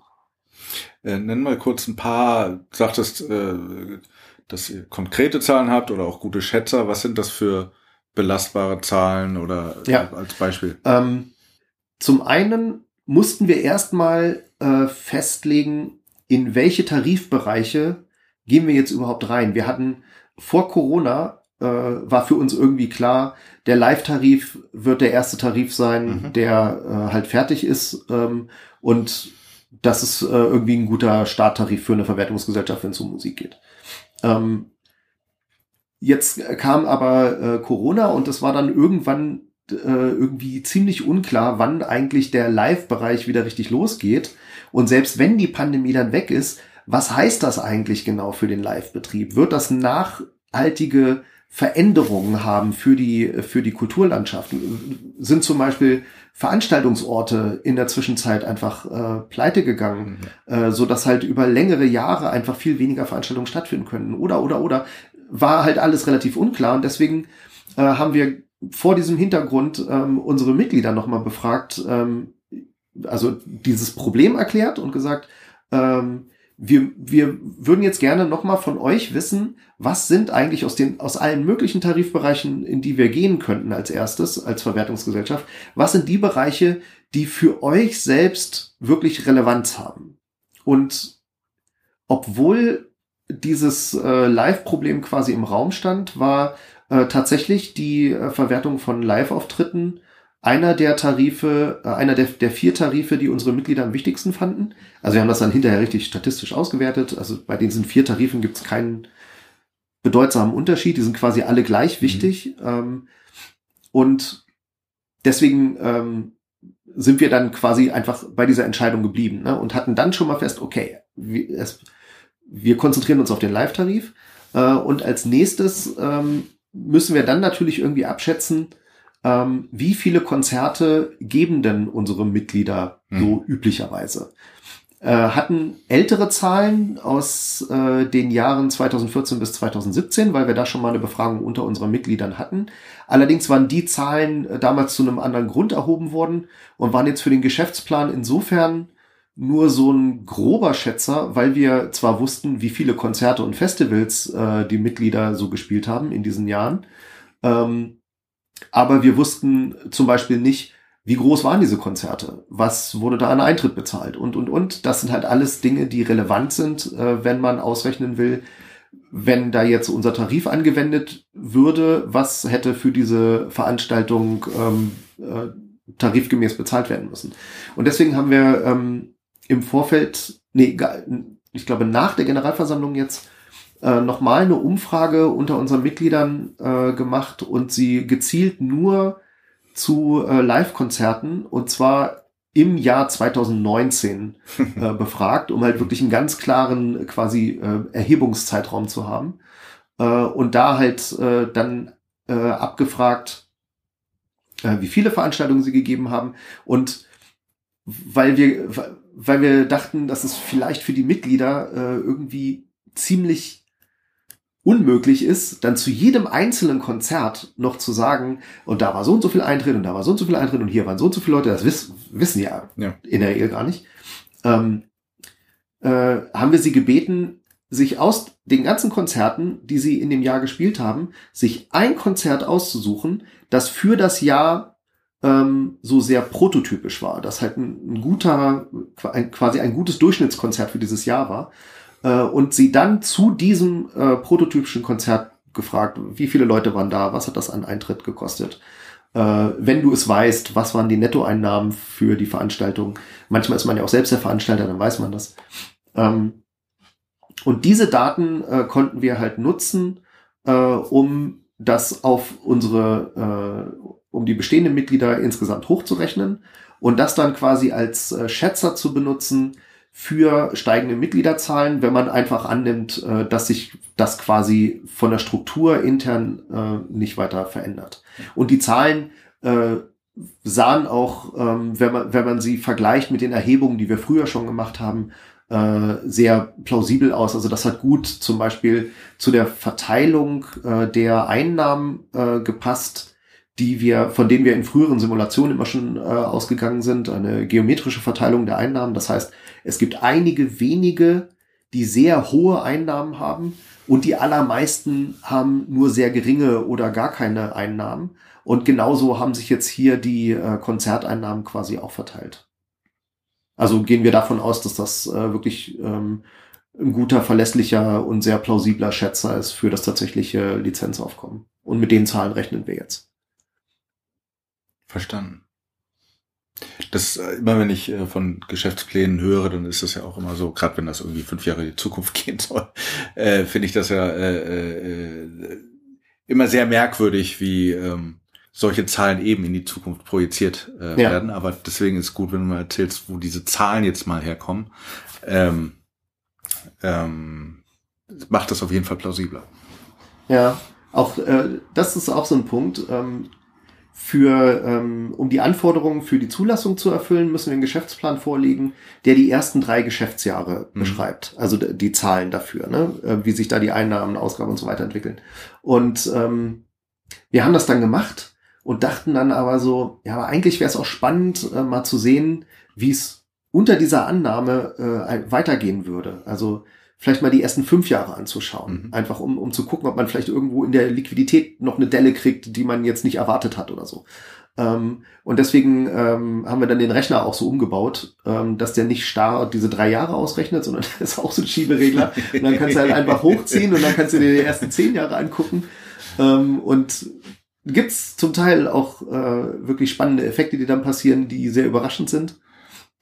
Äh, nenn mal kurz ein paar, sagtest, äh, dass ihr konkrete Zahlen habt oder auch gute Schätzer. Was sind das für belastbare Zahlen oder ja. als Beispiel? Ähm, zum einen mussten wir erstmal äh, festlegen, in welche Tarifbereiche gehen wir jetzt überhaupt rein. Wir hatten vor Corona äh, war für uns irgendwie klar, der Live-Tarif wird der erste Tarif sein, mhm. der äh, halt fertig ist ähm, und das ist äh, irgendwie ein guter Starttarif für eine Verwertungsgesellschaft, wenn es um Musik geht. Ähm, jetzt kam aber äh, Corona und es war dann irgendwann äh, irgendwie ziemlich unklar, wann eigentlich der Live-Bereich wieder richtig losgeht. Und selbst wenn die Pandemie dann weg ist, was heißt das eigentlich genau für den Live-Betrieb? Wird das nachhaltige Veränderungen haben für die, für die Kulturlandschaft? Sind zum Beispiel Veranstaltungsorte in der Zwischenzeit einfach äh, pleite gegangen, mhm. äh, so dass halt über längere Jahre einfach viel weniger Veranstaltungen stattfinden können? Oder, oder, oder. War halt alles relativ unklar und deswegen äh, haben wir vor diesem Hintergrund ähm, unsere Mitglieder nochmal befragt, ähm, also dieses Problem erklärt und gesagt, ähm, wir, wir würden jetzt gerne nochmal von euch wissen, was sind eigentlich aus den, aus allen möglichen Tarifbereichen, in die wir gehen könnten als erstes, als Verwertungsgesellschaft, was sind die Bereiche, die für euch selbst wirklich Relevanz haben? Und obwohl dieses äh, Live-Problem quasi im Raum stand, war äh, tatsächlich die äh, Verwertung von Live-Auftritten einer der Tarife, äh, einer der, der vier Tarife, die unsere Mitglieder am wichtigsten fanden. Also wir haben das dann hinterher richtig statistisch ausgewertet. Also bei diesen vier Tarifen gibt es keinen bedeutsamen Unterschied. Die sind quasi alle gleich wichtig. Ähm, und deswegen ähm, sind wir dann quasi einfach bei dieser Entscheidung geblieben ne? und hatten dann schon mal fest, okay, wir, es, wir konzentrieren uns auf den Live-Tarif äh, und als nächstes ähm, müssen wir dann natürlich irgendwie abschätzen, ähm, wie viele Konzerte geben denn unsere Mitglieder so Mhm. üblicherweise? Äh, hatten ältere Zahlen aus äh, den Jahren 2014 bis 2017, weil wir da schon mal eine Befragung unter unseren Mitgliedern hatten. Allerdings waren die Zahlen äh, damals zu einem anderen Grund erhoben worden und waren jetzt für den Geschäftsplan insofern nur so ein grober Schätzer, weil wir zwar wussten, wie viele Konzerte und Festivals äh, die Mitglieder so gespielt haben in diesen Jahren, ähm, aber wir wussten zum Beispiel nicht, wie groß waren diese Konzerte? Was wurde da an Eintritt bezahlt? Und, und, und. Das sind halt alles Dinge, die relevant sind, äh, wenn man ausrechnen will, wenn da jetzt unser Tarif angewendet würde, was hätte für diese Veranstaltung ähm, äh, tarifgemäß bezahlt werden müssen. Und deswegen haben wir ähm, im Vorfeld, nee, ich glaube nach der Generalversammlung jetzt äh, nochmal eine Umfrage unter unseren Mitgliedern äh, gemacht und sie gezielt nur zu äh, Live-Konzerten und zwar im Jahr 2019 äh, befragt, um halt wirklich einen ganz klaren quasi äh, Erhebungszeitraum zu haben. Äh, und da halt äh, dann äh, abgefragt, äh, wie viele Veranstaltungen sie gegeben haben. Und weil wir weil wir dachten, dass es vielleicht für die Mitglieder äh, irgendwie ziemlich unmöglich ist, dann zu jedem einzelnen Konzert noch zu sagen, und da war so und so viel Eintritt und da war so und so viel Eintritt und hier waren so und so viele Leute, das wiss, wissen ja, Ja. in der Regel gar nicht, ähm, äh, haben wir sie gebeten, sich aus den ganzen Konzerten, die sie in dem Jahr gespielt haben, sich ein Konzert auszusuchen, das für das Jahr ähm, so sehr prototypisch war, das halt ein, ein guter, ein, quasi ein gutes Durchschnittskonzert für dieses Jahr war äh, und sie dann zu diesem äh, prototypischen Konzert gefragt, wie viele Leute waren da, was hat das an Eintritt gekostet. Äh, wenn du es weißt, was waren die Nettoeinnahmen für die Veranstaltung? Manchmal ist man ja auch selbst der Veranstalter, dann weiß man das. Ähm, und diese Daten äh, konnten wir halt nutzen, äh, um das auf unsere, äh, um die bestehenden Mitglieder insgesamt hochzurechnen und das dann quasi als äh, Schätzer zu benutzen für steigende Mitgliederzahlen, wenn man einfach annimmt, äh, dass sich das quasi von der Struktur intern äh, nicht weiter verändert. Und die Zahlen äh, sahen auch, ähm, wenn, man, wenn man sie vergleicht mit den Erhebungen, die wir früher schon gemacht haben, sehr plausibel aus. Also das hat gut zum Beispiel zu der Verteilung der Einnahmen gepasst, die wir, von denen wir in früheren Simulationen immer schon äh, ausgegangen sind, eine geometrische Verteilung der Einnahmen. Das heißt, es gibt einige wenige, die sehr hohe Einnahmen haben und die allermeisten haben nur sehr geringe oder gar keine Einnahmen. Und genauso haben sich jetzt hier die äh, Konzerteinnahmen quasi auch verteilt. Also gehen wir davon aus, dass das äh, wirklich ähm, ein guter, verlässlicher und sehr plausibler Schätzer ist für das tatsächliche Lizenzaufkommen. Und mit den Zahlen rechnen wir jetzt. Verstanden. Das äh, immer, wenn ich äh, von Geschäftsplänen höre, dann ist das ja auch immer so, gerade wenn das irgendwie fünf Jahre in die Zukunft gehen soll, äh, finde ich das ja äh, äh, immer sehr merkwürdig, wie ähm, solche Zahlen eben in die Zukunft projiziert Ja. werden. Aber deswegen ist gut, wenn du mal erzählst, wo diese Zahlen jetzt mal herkommen. Ähm, ähm, macht das auf jeden Fall plausibler. Ja, auch das ist auch so ein Punkt. Für, ähm, um die Anforderungen für die Zulassung zu erfüllen, müssen wir einen Geschäftsplan vorlegen, der die ersten drei Geschäftsjahre Mhm. beschreibt. Also die Zahlen dafür, ne? äh, wie sich da die Einnahmen, Ausgaben und so weiter entwickeln. Und ähm, wir haben das dann gemacht und dachten dann aber so, ja, aber eigentlich wäre es auch spannend, äh, mal zu sehen, wie es unter dieser Annahme äh, weitergehen würde. Also vielleicht mal die ersten fünf Jahre anzuschauen. Mhm. Einfach um, um zu gucken, ob man vielleicht irgendwo in der Liquidität noch eine Delle kriegt, die man jetzt nicht erwartet hat oder so. Ähm, und deswegen ähm, haben wir dann den Rechner auch so umgebaut, ähm, dass der nicht starr diese drei Jahre ausrechnet, sondern das ist auch so ein Schieberegler. Und dann kannst du halt einfach hochziehen und dann kannst du dir die ersten zehn Jahre angucken. ähm, und gibt's zum Teil auch äh, wirklich spannende Effekte, die dann passieren, die sehr überraschend sind.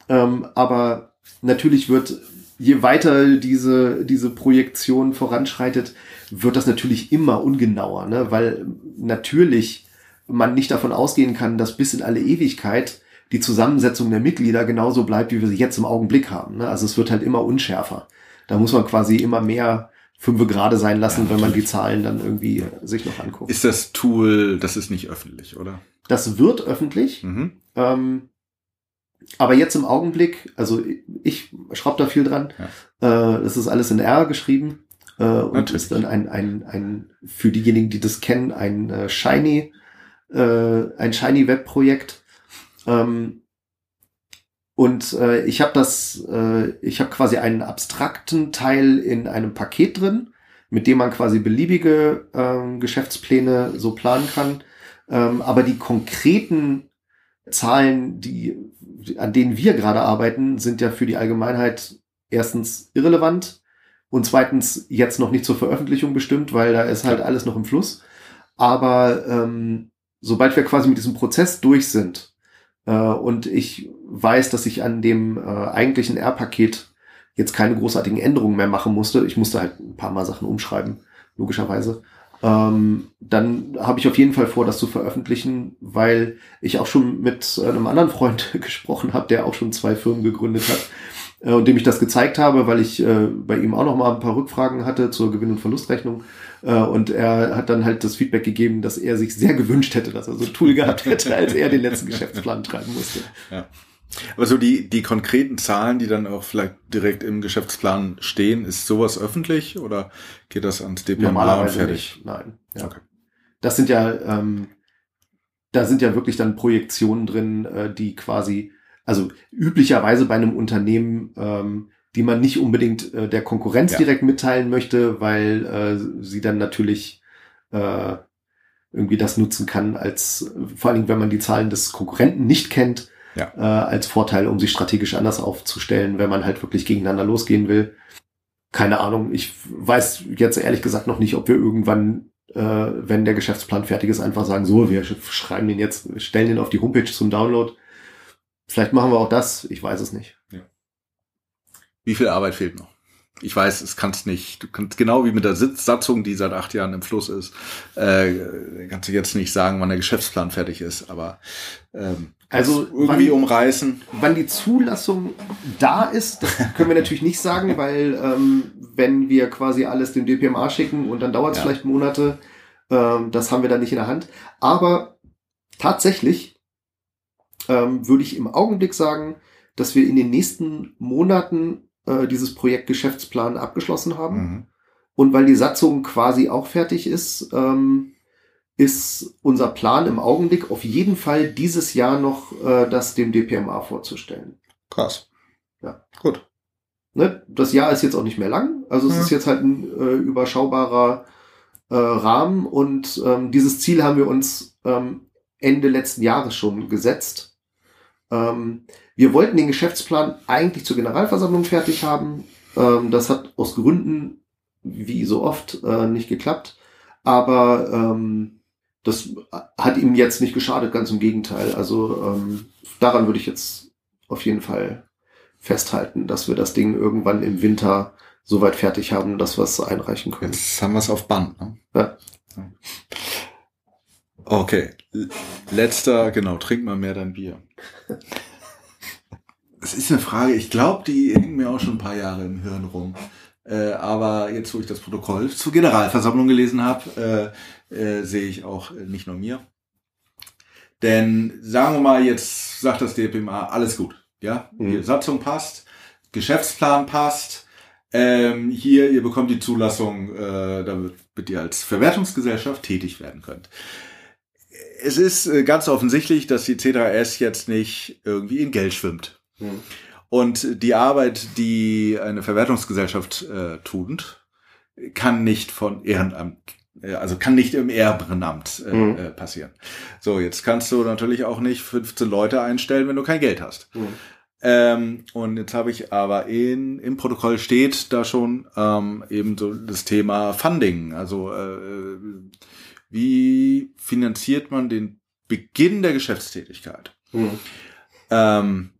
Ähm, aber natürlich wird, je weiter diese, diese Projektion voranschreitet, wird das natürlich immer ungenauer, ne? weil natürlich man nicht davon ausgehen kann, dass bis in alle Ewigkeit die Zusammensetzung der Mitglieder genauso bleibt, wie wir sie jetzt im Augenblick haben. Ne? Also es wird halt immer unschärfer. Da muss man quasi immer mehr fünfe gerade sein lassen, Ja, wenn man die. Zahlen dann irgendwie sich noch anguckt. Ist das Tool, das ist nicht öffentlich, oder? Das wird öffentlich. Mhm. Ähm, aber jetzt im Augenblick, also ich schraube da viel dran. Äh, das ist alles in R geschrieben äh, und Natürlich. ist dann ein, ein, ein für diejenigen, die das kennen, ein äh, Shiny, äh, ein Shiny Web-Projekt. Ähm, und äh, ich habe das, äh, ich habe quasi einen abstrakten Teil in einem Paket drin, mit dem man quasi beliebige ähm, Geschäftspläne so planen kann. Ähm, aber die konkreten Zahlen, die, an denen wir gerade arbeiten, sind ja für die Allgemeinheit erstens irrelevant und zweitens jetzt noch nicht zur Veröffentlichung bestimmt, weil da ist halt alles noch im Fluss. Aber ähm, sobald wir quasi mit diesem Prozess durch sind äh, und ich weiß, dass ich an dem äh, eigentlichen R-Paket jetzt keine großartigen Änderungen mehr machen musste, ich musste halt ein paar Mal Sachen umschreiben, logischerweise, ähm, dann habe ich auf jeden Fall vor, das zu veröffentlichen, weil ich auch schon mit einem anderen Freund gesprochen habe, der auch schon zwei Firmen gegründet hat äh, und dem ich das gezeigt habe, weil ich äh, bei ihm auch noch mal ein paar Rückfragen hatte zur Gewinn- und Verlustrechnung. Äh, und er hat dann halt das Feedback gegeben, dass er sich sehr gewünscht hätte, dass er so ein Tool gehabt hätte, als er den letzten Geschäftsplan treiben musste. Aber so die, die konkreten Zahlen, die dann auch vielleicht direkt im Geschäftsplan stehen, ist sowas öffentlich oder geht das ans DPMA und Normalerweise fertig? nicht. Nein. Ja. Okay. Das sind ja, ähm, da sind ja wirklich dann Projektionen drin, äh, die quasi, also üblicherweise bei einem Unternehmen, ähm, die man nicht unbedingt äh, der Konkurrenz Ja. direkt mitteilen möchte, weil äh, sie dann natürlich äh, irgendwie das nutzen kann, als vor allen Dingen, wenn man die Zahlen des Konkurrenten nicht kennt, Ja. äh, als Vorteil, um sich strategisch anders aufzustellen, wenn man halt wirklich gegeneinander losgehen will. Keine Ahnung, ich weiß jetzt ehrlich gesagt noch nicht, ob wir irgendwann, äh, wenn der Geschäftsplan fertig ist, einfach sagen, so, wir sch- schreiben den jetzt, stellen den auf die Homepage zum Download. Vielleicht machen wir auch das, ich weiß es nicht. Wie viel Arbeit fehlt noch? Ich weiß, es kannst nicht, du kannst genau wie mit der Sitzsatzung, die seit acht Jahren im Fluss ist, äh, kannst du jetzt nicht sagen, wann der Geschäftsplan fertig ist, aber ähm, Also, irgendwie wann- umreißen. Wann die Zulassung da ist, das können wir natürlich nicht sagen, weil ähm, wenn wir quasi alles dem DPMA schicken und dann dauert es Ja. vielleicht Monate, ähm, das haben wir dann nicht in der Hand. Aber tatsächlich ähm, würde ich im Augenblick sagen, dass wir in den nächsten Monaten äh, dieses Projekt Geschäftsplan abgeschlossen haben. Mhm. Und weil die Satzung quasi auch fertig ist, ähm, ist unser Plan im Augenblick auf jeden Fall dieses Jahr noch äh, das dem DPMA vorzustellen. Krass. Ja. Gut. Ne? Das Jahr ist jetzt auch nicht mehr lang, also es Ja. ist jetzt halt ein äh, überschaubarer äh, Rahmen und ähm, dieses Ziel haben wir uns ähm, Ende letzten Jahres schon gesetzt. Ähm, wir wollten den Geschäftsplan eigentlich zur Generalversammlung fertig haben. Ähm, das hat aus Gründen, wie so oft, äh, nicht geklappt. Aber ähm, das hat ihm jetzt nicht geschadet, ganz im Gegenteil. Also ähm, daran würde ich jetzt auf jeden Fall festhalten, dass wir das Ding irgendwann im Winter soweit fertig haben, dass wir es einreichen können. Jetzt haben wir es auf Band. Ne? Ja. Okay. Letzter, genau, trink mal mehr dein Bier. Es ist eine Frage, ich glaube, die hängt mir auch schon ein paar Jahre im Hirn rum. Äh, aber jetzt, wo ich das Protokoll zur Generalversammlung gelesen habe, äh, äh, sehe ich auch äh, nicht nur mir. Denn sagen wir mal, jetzt sagt das DPMA, alles gut. Ja, Mhm. die Satzung passt, Geschäftsplan passt. Ähm, hier, ihr bekommt die Zulassung, äh, damit damit ihr als Verwertungsgesellschaft tätig werden könnt. Es ist äh, ganz offensichtlich, dass die C3S jetzt nicht irgendwie in Geld schwimmt. Mhm. Und die Arbeit, die eine Verwertungsgesellschaft äh, tut, kann nicht von Ehrenamt, äh, also kann nicht im Ehrenamt äh, Mhm. passieren. So, jetzt kannst du natürlich auch nicht 15 Leute einstellen, wenn du kein Geld hast. Mhm. Ähm, und jetzt habe ich aber in, im Protokoll steht da schon ähm, eben so das Thema Funding. Also äh, wie finanziert man den Beginn der Geschäftstätigkeit? Mhm. Ähm,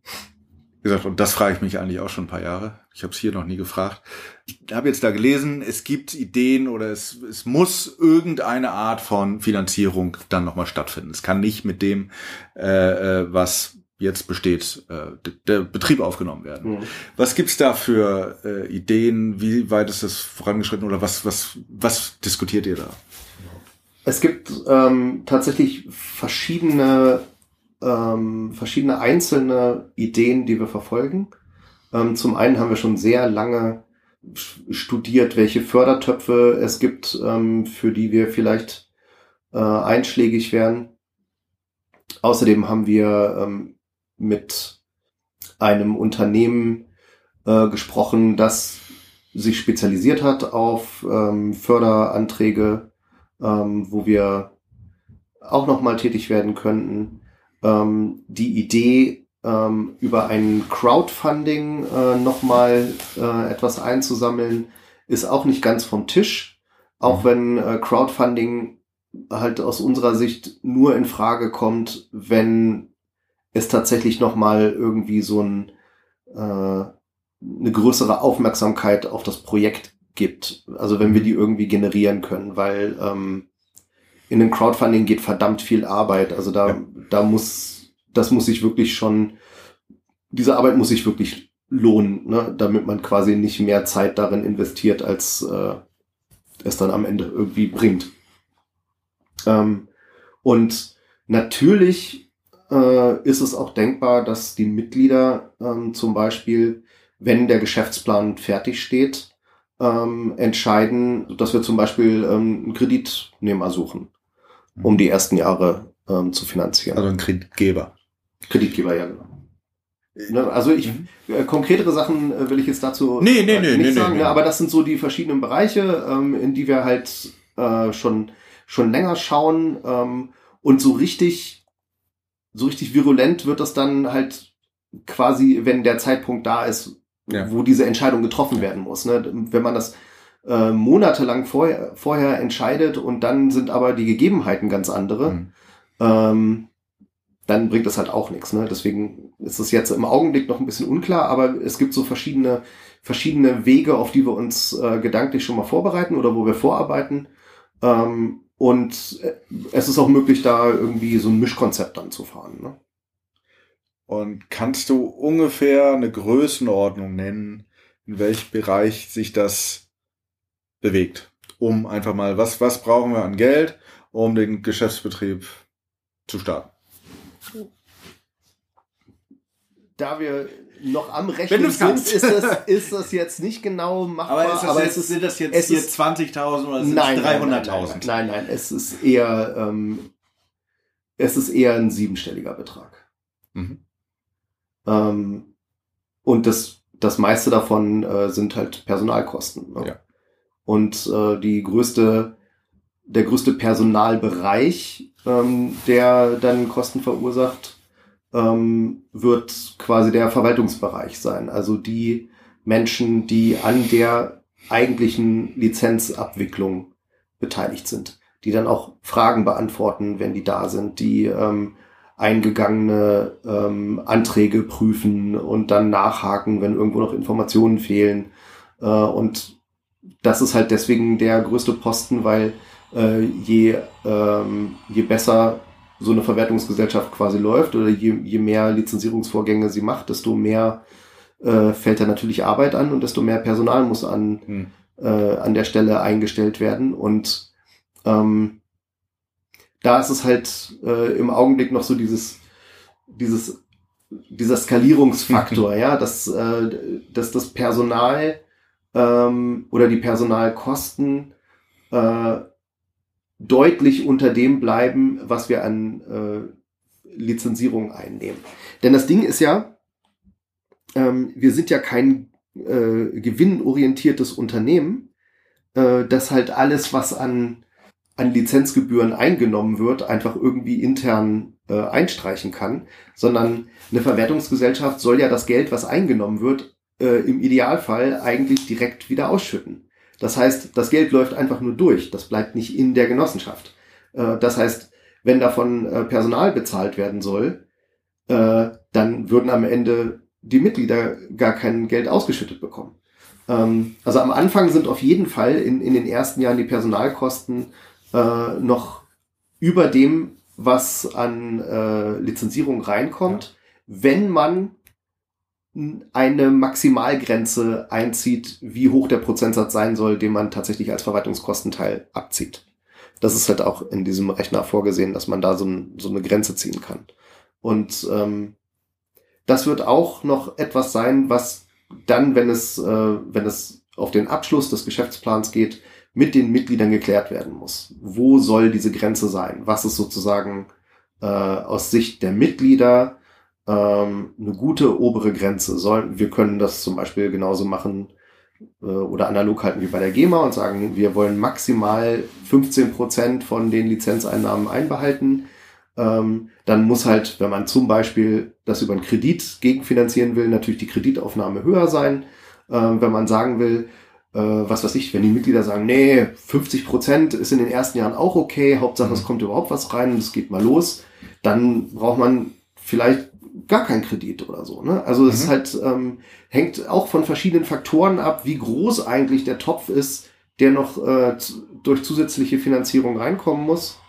gesagt, und das frage ich mich eigentlich auch schon ein paar Jahre. Ich habe es hier noch nie gefragt. Ich habe jetzt da gelesen, es gibt Ideen oder es, es muss irgendeine Art von Finanzierung dann nochmal stattfinden. Es kann nicht mit dem, äh, äh, was jetzt besteht, äh, der Betrieb aufgenommen werden. Mhm. Was gibt's da für äh, Ideen? Wie weit ist das vorangeschritten oder was, was, was diskutiert ihr da? Es gibt ähm, tatsächlich verschiedene, ähm, verschiedene einzelne Ideen, die wir verfolgen. Ähm, zum einen haben wir schon sehr lange studiert, welche Fördertöpfe es gibt, ähm, für die wir vielleicht äh, einschlägig werden. Außerdem haben wir ähm, mit einem Unternehmen äh, gesprochen, das sich spezialisiert hat auf ähm, Förderanträge ähm, wo wir auch nochmal tätig werden könnten. Ähm, die Idee, ähm, über ein Crowdfunding äh, nochmal äh, etwas einzusammeln, ist auch nicht ganz vom Tisch. Auch Mhm. wenn äh, Crowdfunding halt aus unserer Sicht nur in Frage kommt, wenn es tatsächlich nochmal irgendwie so ein, äh, eine größere Aufmerksamkeit auf das Projekt gibt. Also wenn wir die irgendwie generieren können, weil ähm, in den Crowdfunding geht verdammt viel Arbeit. Also da, Ja. da muss, das muss sich wirklich schon, diese Arbeit muss sich wirklich lohnen, ne? damit man quasi nicht mehr Zeit darin investiert, als äh, es dann am Ende irgendwie bringt. Ähm, und natürlich äh, ist es auch denkbar, dass die Mitglieder ähm, zum Beispiel, wenn der Geschäftsplan fertig steht, ähm, entscheiden, dass wir zum Beispiel ähm, einen Kreditnehmer suchen, um die ersten Jahre ähm, zu finanzieren. Also ein Kreditgeber. Kreditgeber, ja, genau. Ne, Also ich, äh, konkretere Sachen äh, will ich jetzt dazu Nee, nee, äh, nee, nicht nee, sagen, nee, ne, nee. aber das sind so die verschiedenen Bereiche, ähm, in die wir halt äh, schon, schon länger schauen ähm, und so richtig, so richtig virulent wird das dann halt quasi, wenn der Zeitpunkt da ist, Ja. wo diese Entscheidung getroffen werden muss. Ne? Wenn man das äh, monatelang vorher, vorher entscheidet und dann sind aber die Gegebenheiten ganz andere, Mhm. ähm, dann bringt das halt auch nichts. Ne? Deswegen ist es jetzt im Augenblick noch ein bisschen unklar, aber es gibt so verschiedene, verschiedene Wege, auf die wir uns äh, gedanklich schon mal vorbereiten oder wo wir vorarbeiten. Ähm, und äh, es ist auch möglich, da irgendwie so ein Mischkonzept dann zu fahren. Ne? Und kannst du ungefähr eine Größenordnung nennen, in welchem Bereich sich das bewegt? Um einfach mal, was, was brauchen wir an Geld, um den Geschäftsbetrieb zu starten? Da wir noch am Rechnen sind, ist das, ist das jetzt nicht genau machbar. aber es ist, das es ist- 20.000 oder nein, nein, nein, nein, nein, nein, es ist eher, ähm, es ist eher ein siebenstelliger Betrag. Mhm. Ähm, und das, das meiste davon äh, sind halt Personalkosten. Ne? Ja. Und äh, die größte, der größte Personalbereich, ähm, der dann Kosten verursacht, ähm, wird quasi der Verwaltungsbereich sein. Also die Menschen, die an der eigentlichen Lizenzabwicklung beteiligt sind, die dann auch Fragen beantworten, wenn die da sind, die ähm, eingegangene ähm, Anträge prüfen und dann nachhaken, wenn irgendwo noch Informationen fehlen. Äh, und das ist halt deswegen der größte Posten, weil äh, je, ähm, je besser so eine Verwertungsgesellschaft quasi läuft oder je, je mehr Lizenzierungsvorgänge sie macht, desto mehr äh, fällt da natürlich Arbeit an und desto mehr Personal muss an, Hm. äh, an der Stelle eingestellt werden. Und ähm, da ist es halt äh, im Augenblick noch so dieses, dieses, dieser Skalierungsfaktor, ja, dass, äh, dass das Personal ähm, oder die Personalkosten äh, deutlich unter dem bleiben, was wir an äh, Lizenzierung einnehmen. Denn das Ding ist ja, ähm, wir sind ja kein äh, gewinnorientiertes Unternehmen, äh, das halt alles, was an, an Lizenzgebühren eingenommen wird, einfach irgendwie intern äh, einstreichen kann, sondern eine Verwertungsgesellschaft soll ja das Geld, was eingenommen wird, äh, im Idealfall eigentlich direkt wieder ausschütten. Das heißt, das Geld läuft einfach nur durch, das bleibt nicht in der Genossenschaft. Äh, das heißt, wenn davon äh, Personal bezahlt werden soll, äh, dann würden am Ende die Mitglieder gar kein Geld ausgeschüttet bekommen. Ähm, also am Anfang sind auf jeden Fall in, in den ersten Jahren die Personalkosten äh, noch über dem, was an äh, Lizenzierung reinkommt, wenn man eine Maximalgrenze einzieht, wie hoch der Prozentsatz sein soll, den man tatsächlich als Verwaltungskostenteil abzieht. Das ist halt auch in diesem Rechner vorgesehen, dass man da so, ein, so eine Grenze ziehen kann. Und ähm, das wird auch noch etwas sein, was dann, wenn es, äh, wenn es auf den Abschluss des Geschäftsplans geht, mit den Mitgliedern geklärt werden muss. Wo soll diese Grenze sein? Was ist sozusagen äh, aus Sicht der Mitglieder ähm, eine gute obere Grenze? Sollen, wir können das zum Beispiel genauso machen äh, oder analog halten wie bei der GEMA und sagen, wir wollen maximal 15 Prozent von den Lizenzeinnahmen einbehalten. Ähm, dann muss halt, wenn man zum Beispiel das über einen Kredit gegenfinanzieren will, natürlich die Kreditaufnahme höher sein. Ähm, wenn man sagen will, äh, was weiß ich, wenn die Mitglieder sagen, nee, 50 Prozent ist in den ersten Jahren auch okay, Hauptsache es kommt überhaupt was rein und es geht mal los, dann braucht man vielleicht gar keinen Kredit oder so. Ne? Also es Mhm. halt ähm, hängt auch von verschiedenen Faktoren ab, wie groß eigentlich der Topf ist, der noch äh, durch zusätzliche Finanzierung reinkommen muss,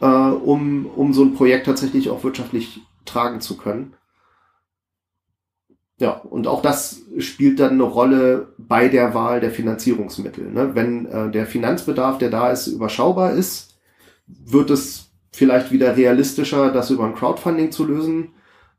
äh, um, um so ein Projekt tatsächlich auch wirtschaftlich tragen zu können. Ja, und auch das spielt dann eine Rolle bei der Wahl der Finanzierungsmittel. Ne? Wenn äh, der Finanzbedarf, der da ist, überschaubar ist, wird es vielleicht wieder realistischer, das über ein Crowdfunding zu lösen.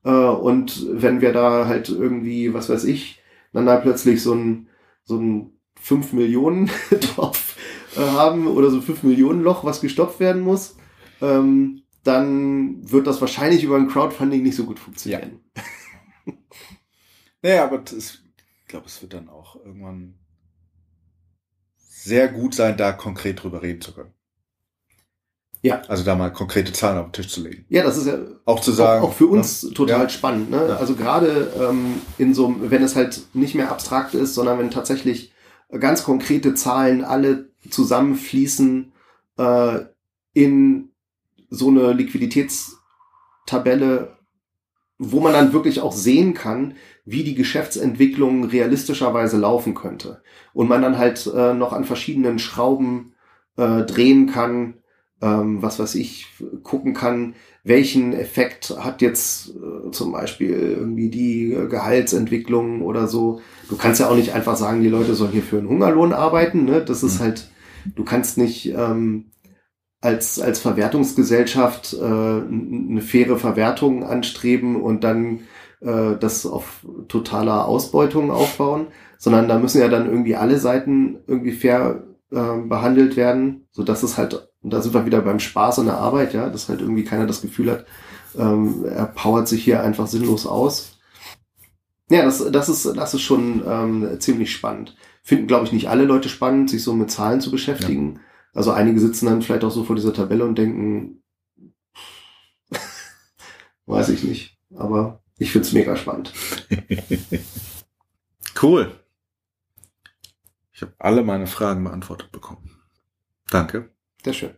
Äh, und wenn wir da halt irgendwie, was weiß ich, dann da plötzlich so ein, so ein 5 Millionen Topf äh, haben oder so ein 5 Millionen Loch, was gestopft werden muss, ähm, dann wird das wahrscheinlich über ein Crowdfunding nicht so gut funktionieren. Naja, aber das, ich glaube, es wird dann auch irgendwann sehr gut sein, da konkret drüber reden zu können. Ja. Also da mal konkrete Zahlen auf den Tisch zu legen. Ja, das ist ja Auch zu sagen. auch, auch für uns ne? total Ja. spannend. Ne? Ja. Also gerade ähm, in so, einem- wenn es halt nicht mehr abstrakt ist, sondern wenn tatsächlich ganz konkrete Zahlen alle zusammenfließen äh, in so eine Liquiditätstabelle, wo man dann wirklich auch sehen kann, wie die Geschäftsentwicklung realistischerweise laufen könnte. Und man dann halt äh, noch an verschiedenen Schrauben äh, drehen kann, ähm, was weiß ich, gucken kann, welchen Effekt hat jetzt äh, zum Beispiel irgendwie die äh, Gehaltsentwicklung oder so. Du kannst ja auch nicht einfach sagen, die Leute sollen hier für einen Hungerlohn arbeiten. Ne? Das ist Mhm. halt, du kannst nicht ähm, als, als Verwertungsgesellschaft äh, eine faire Verwertung anstreben und dann äh, das auf totaler Ausbeutung aufbauen, sondern da müssen ja dann irgendwie alle Seiten irgendwie fair äh, behandelt werden, so dass es halt, und da sind wir wieder beim Spaß und der Arbeit, ja, dass halt irgendwie keiner das Gefühl hat, ähm, er powert sich hier einfach sinnlos aus. Ja, das, das ist, das ist schon ähm, ziemlich spannend. Finden, glaube ich, nicht alle Leute spannend, sich so mit Zahlen zu beschäftigen. Also einige sitzen dann vielleicht auch so vor dieser Tabelle und denken, weiß ich nicht. Aber ich find's mega spannend. Cool. Ich habe alle meine Fragen beantwortet bekommen. Danke. Sehr schön.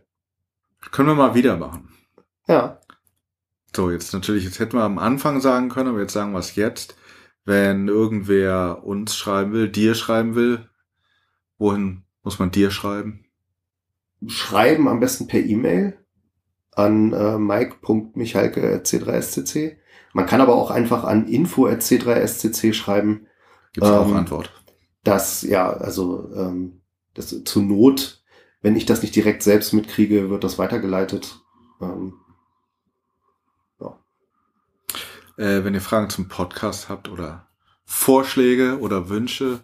Können wir mal wieder machen. Ja. So, jetzt natürlich, jetzt hätten wir am Anfang sagen können, aber jetzt sagen wir es jetzt. Wenn irgendwer uns schreiben will, dir schreiben will, wohin muss man dir schreiben? Schreiben am besten per E-Mail an äh, mike.michalke.c3scc. Man kann aber auch einfach an info.c3scc schreiben. Gibt es auch Ähm, Antwort? Das, ja, also ähm, das zur Not, wenn ich das nicht direkt selbst mitkriege, wird das weitergeleitet. Ähm, Äh, wenn ihr Fragen zum Podcast habt oder Vorschläge oder Wünsche,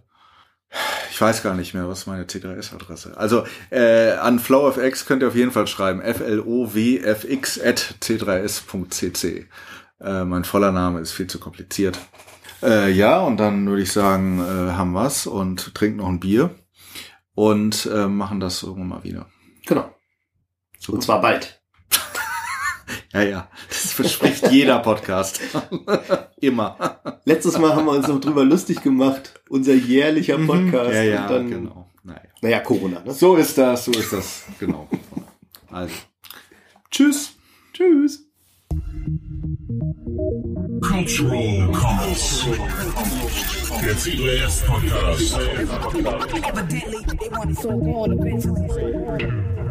ich weiß gar nicht mehr, was meine C3S-Adresse. Also äh, an FlowFX könnt ihr auf jeden Fall schreiben. flowfx at c3s.cc. Äh, mein voller Name ist viel zu kompliziert. Äh, ja, und dann würde ich sagen, äh, haben wir's und trinken noch ein Bier und äh, machen das irgendwann mal wieder. genau. Super. Und zwar bald. Ja, ja, das verspricht jeder Podcast. Immer. Letztes Mal haben wir uns noch drüber lustig gemacht. Unser jährlicher Podcast. Mhm. Ja, ja, Und dann, genau. Naja. Naja, Corona, ne? So ist das, so ist das, genau. Also, Tschüss. Tschüss. Cultural Comments. Der C3S Podcast. Evidently, they want it so gone eventually.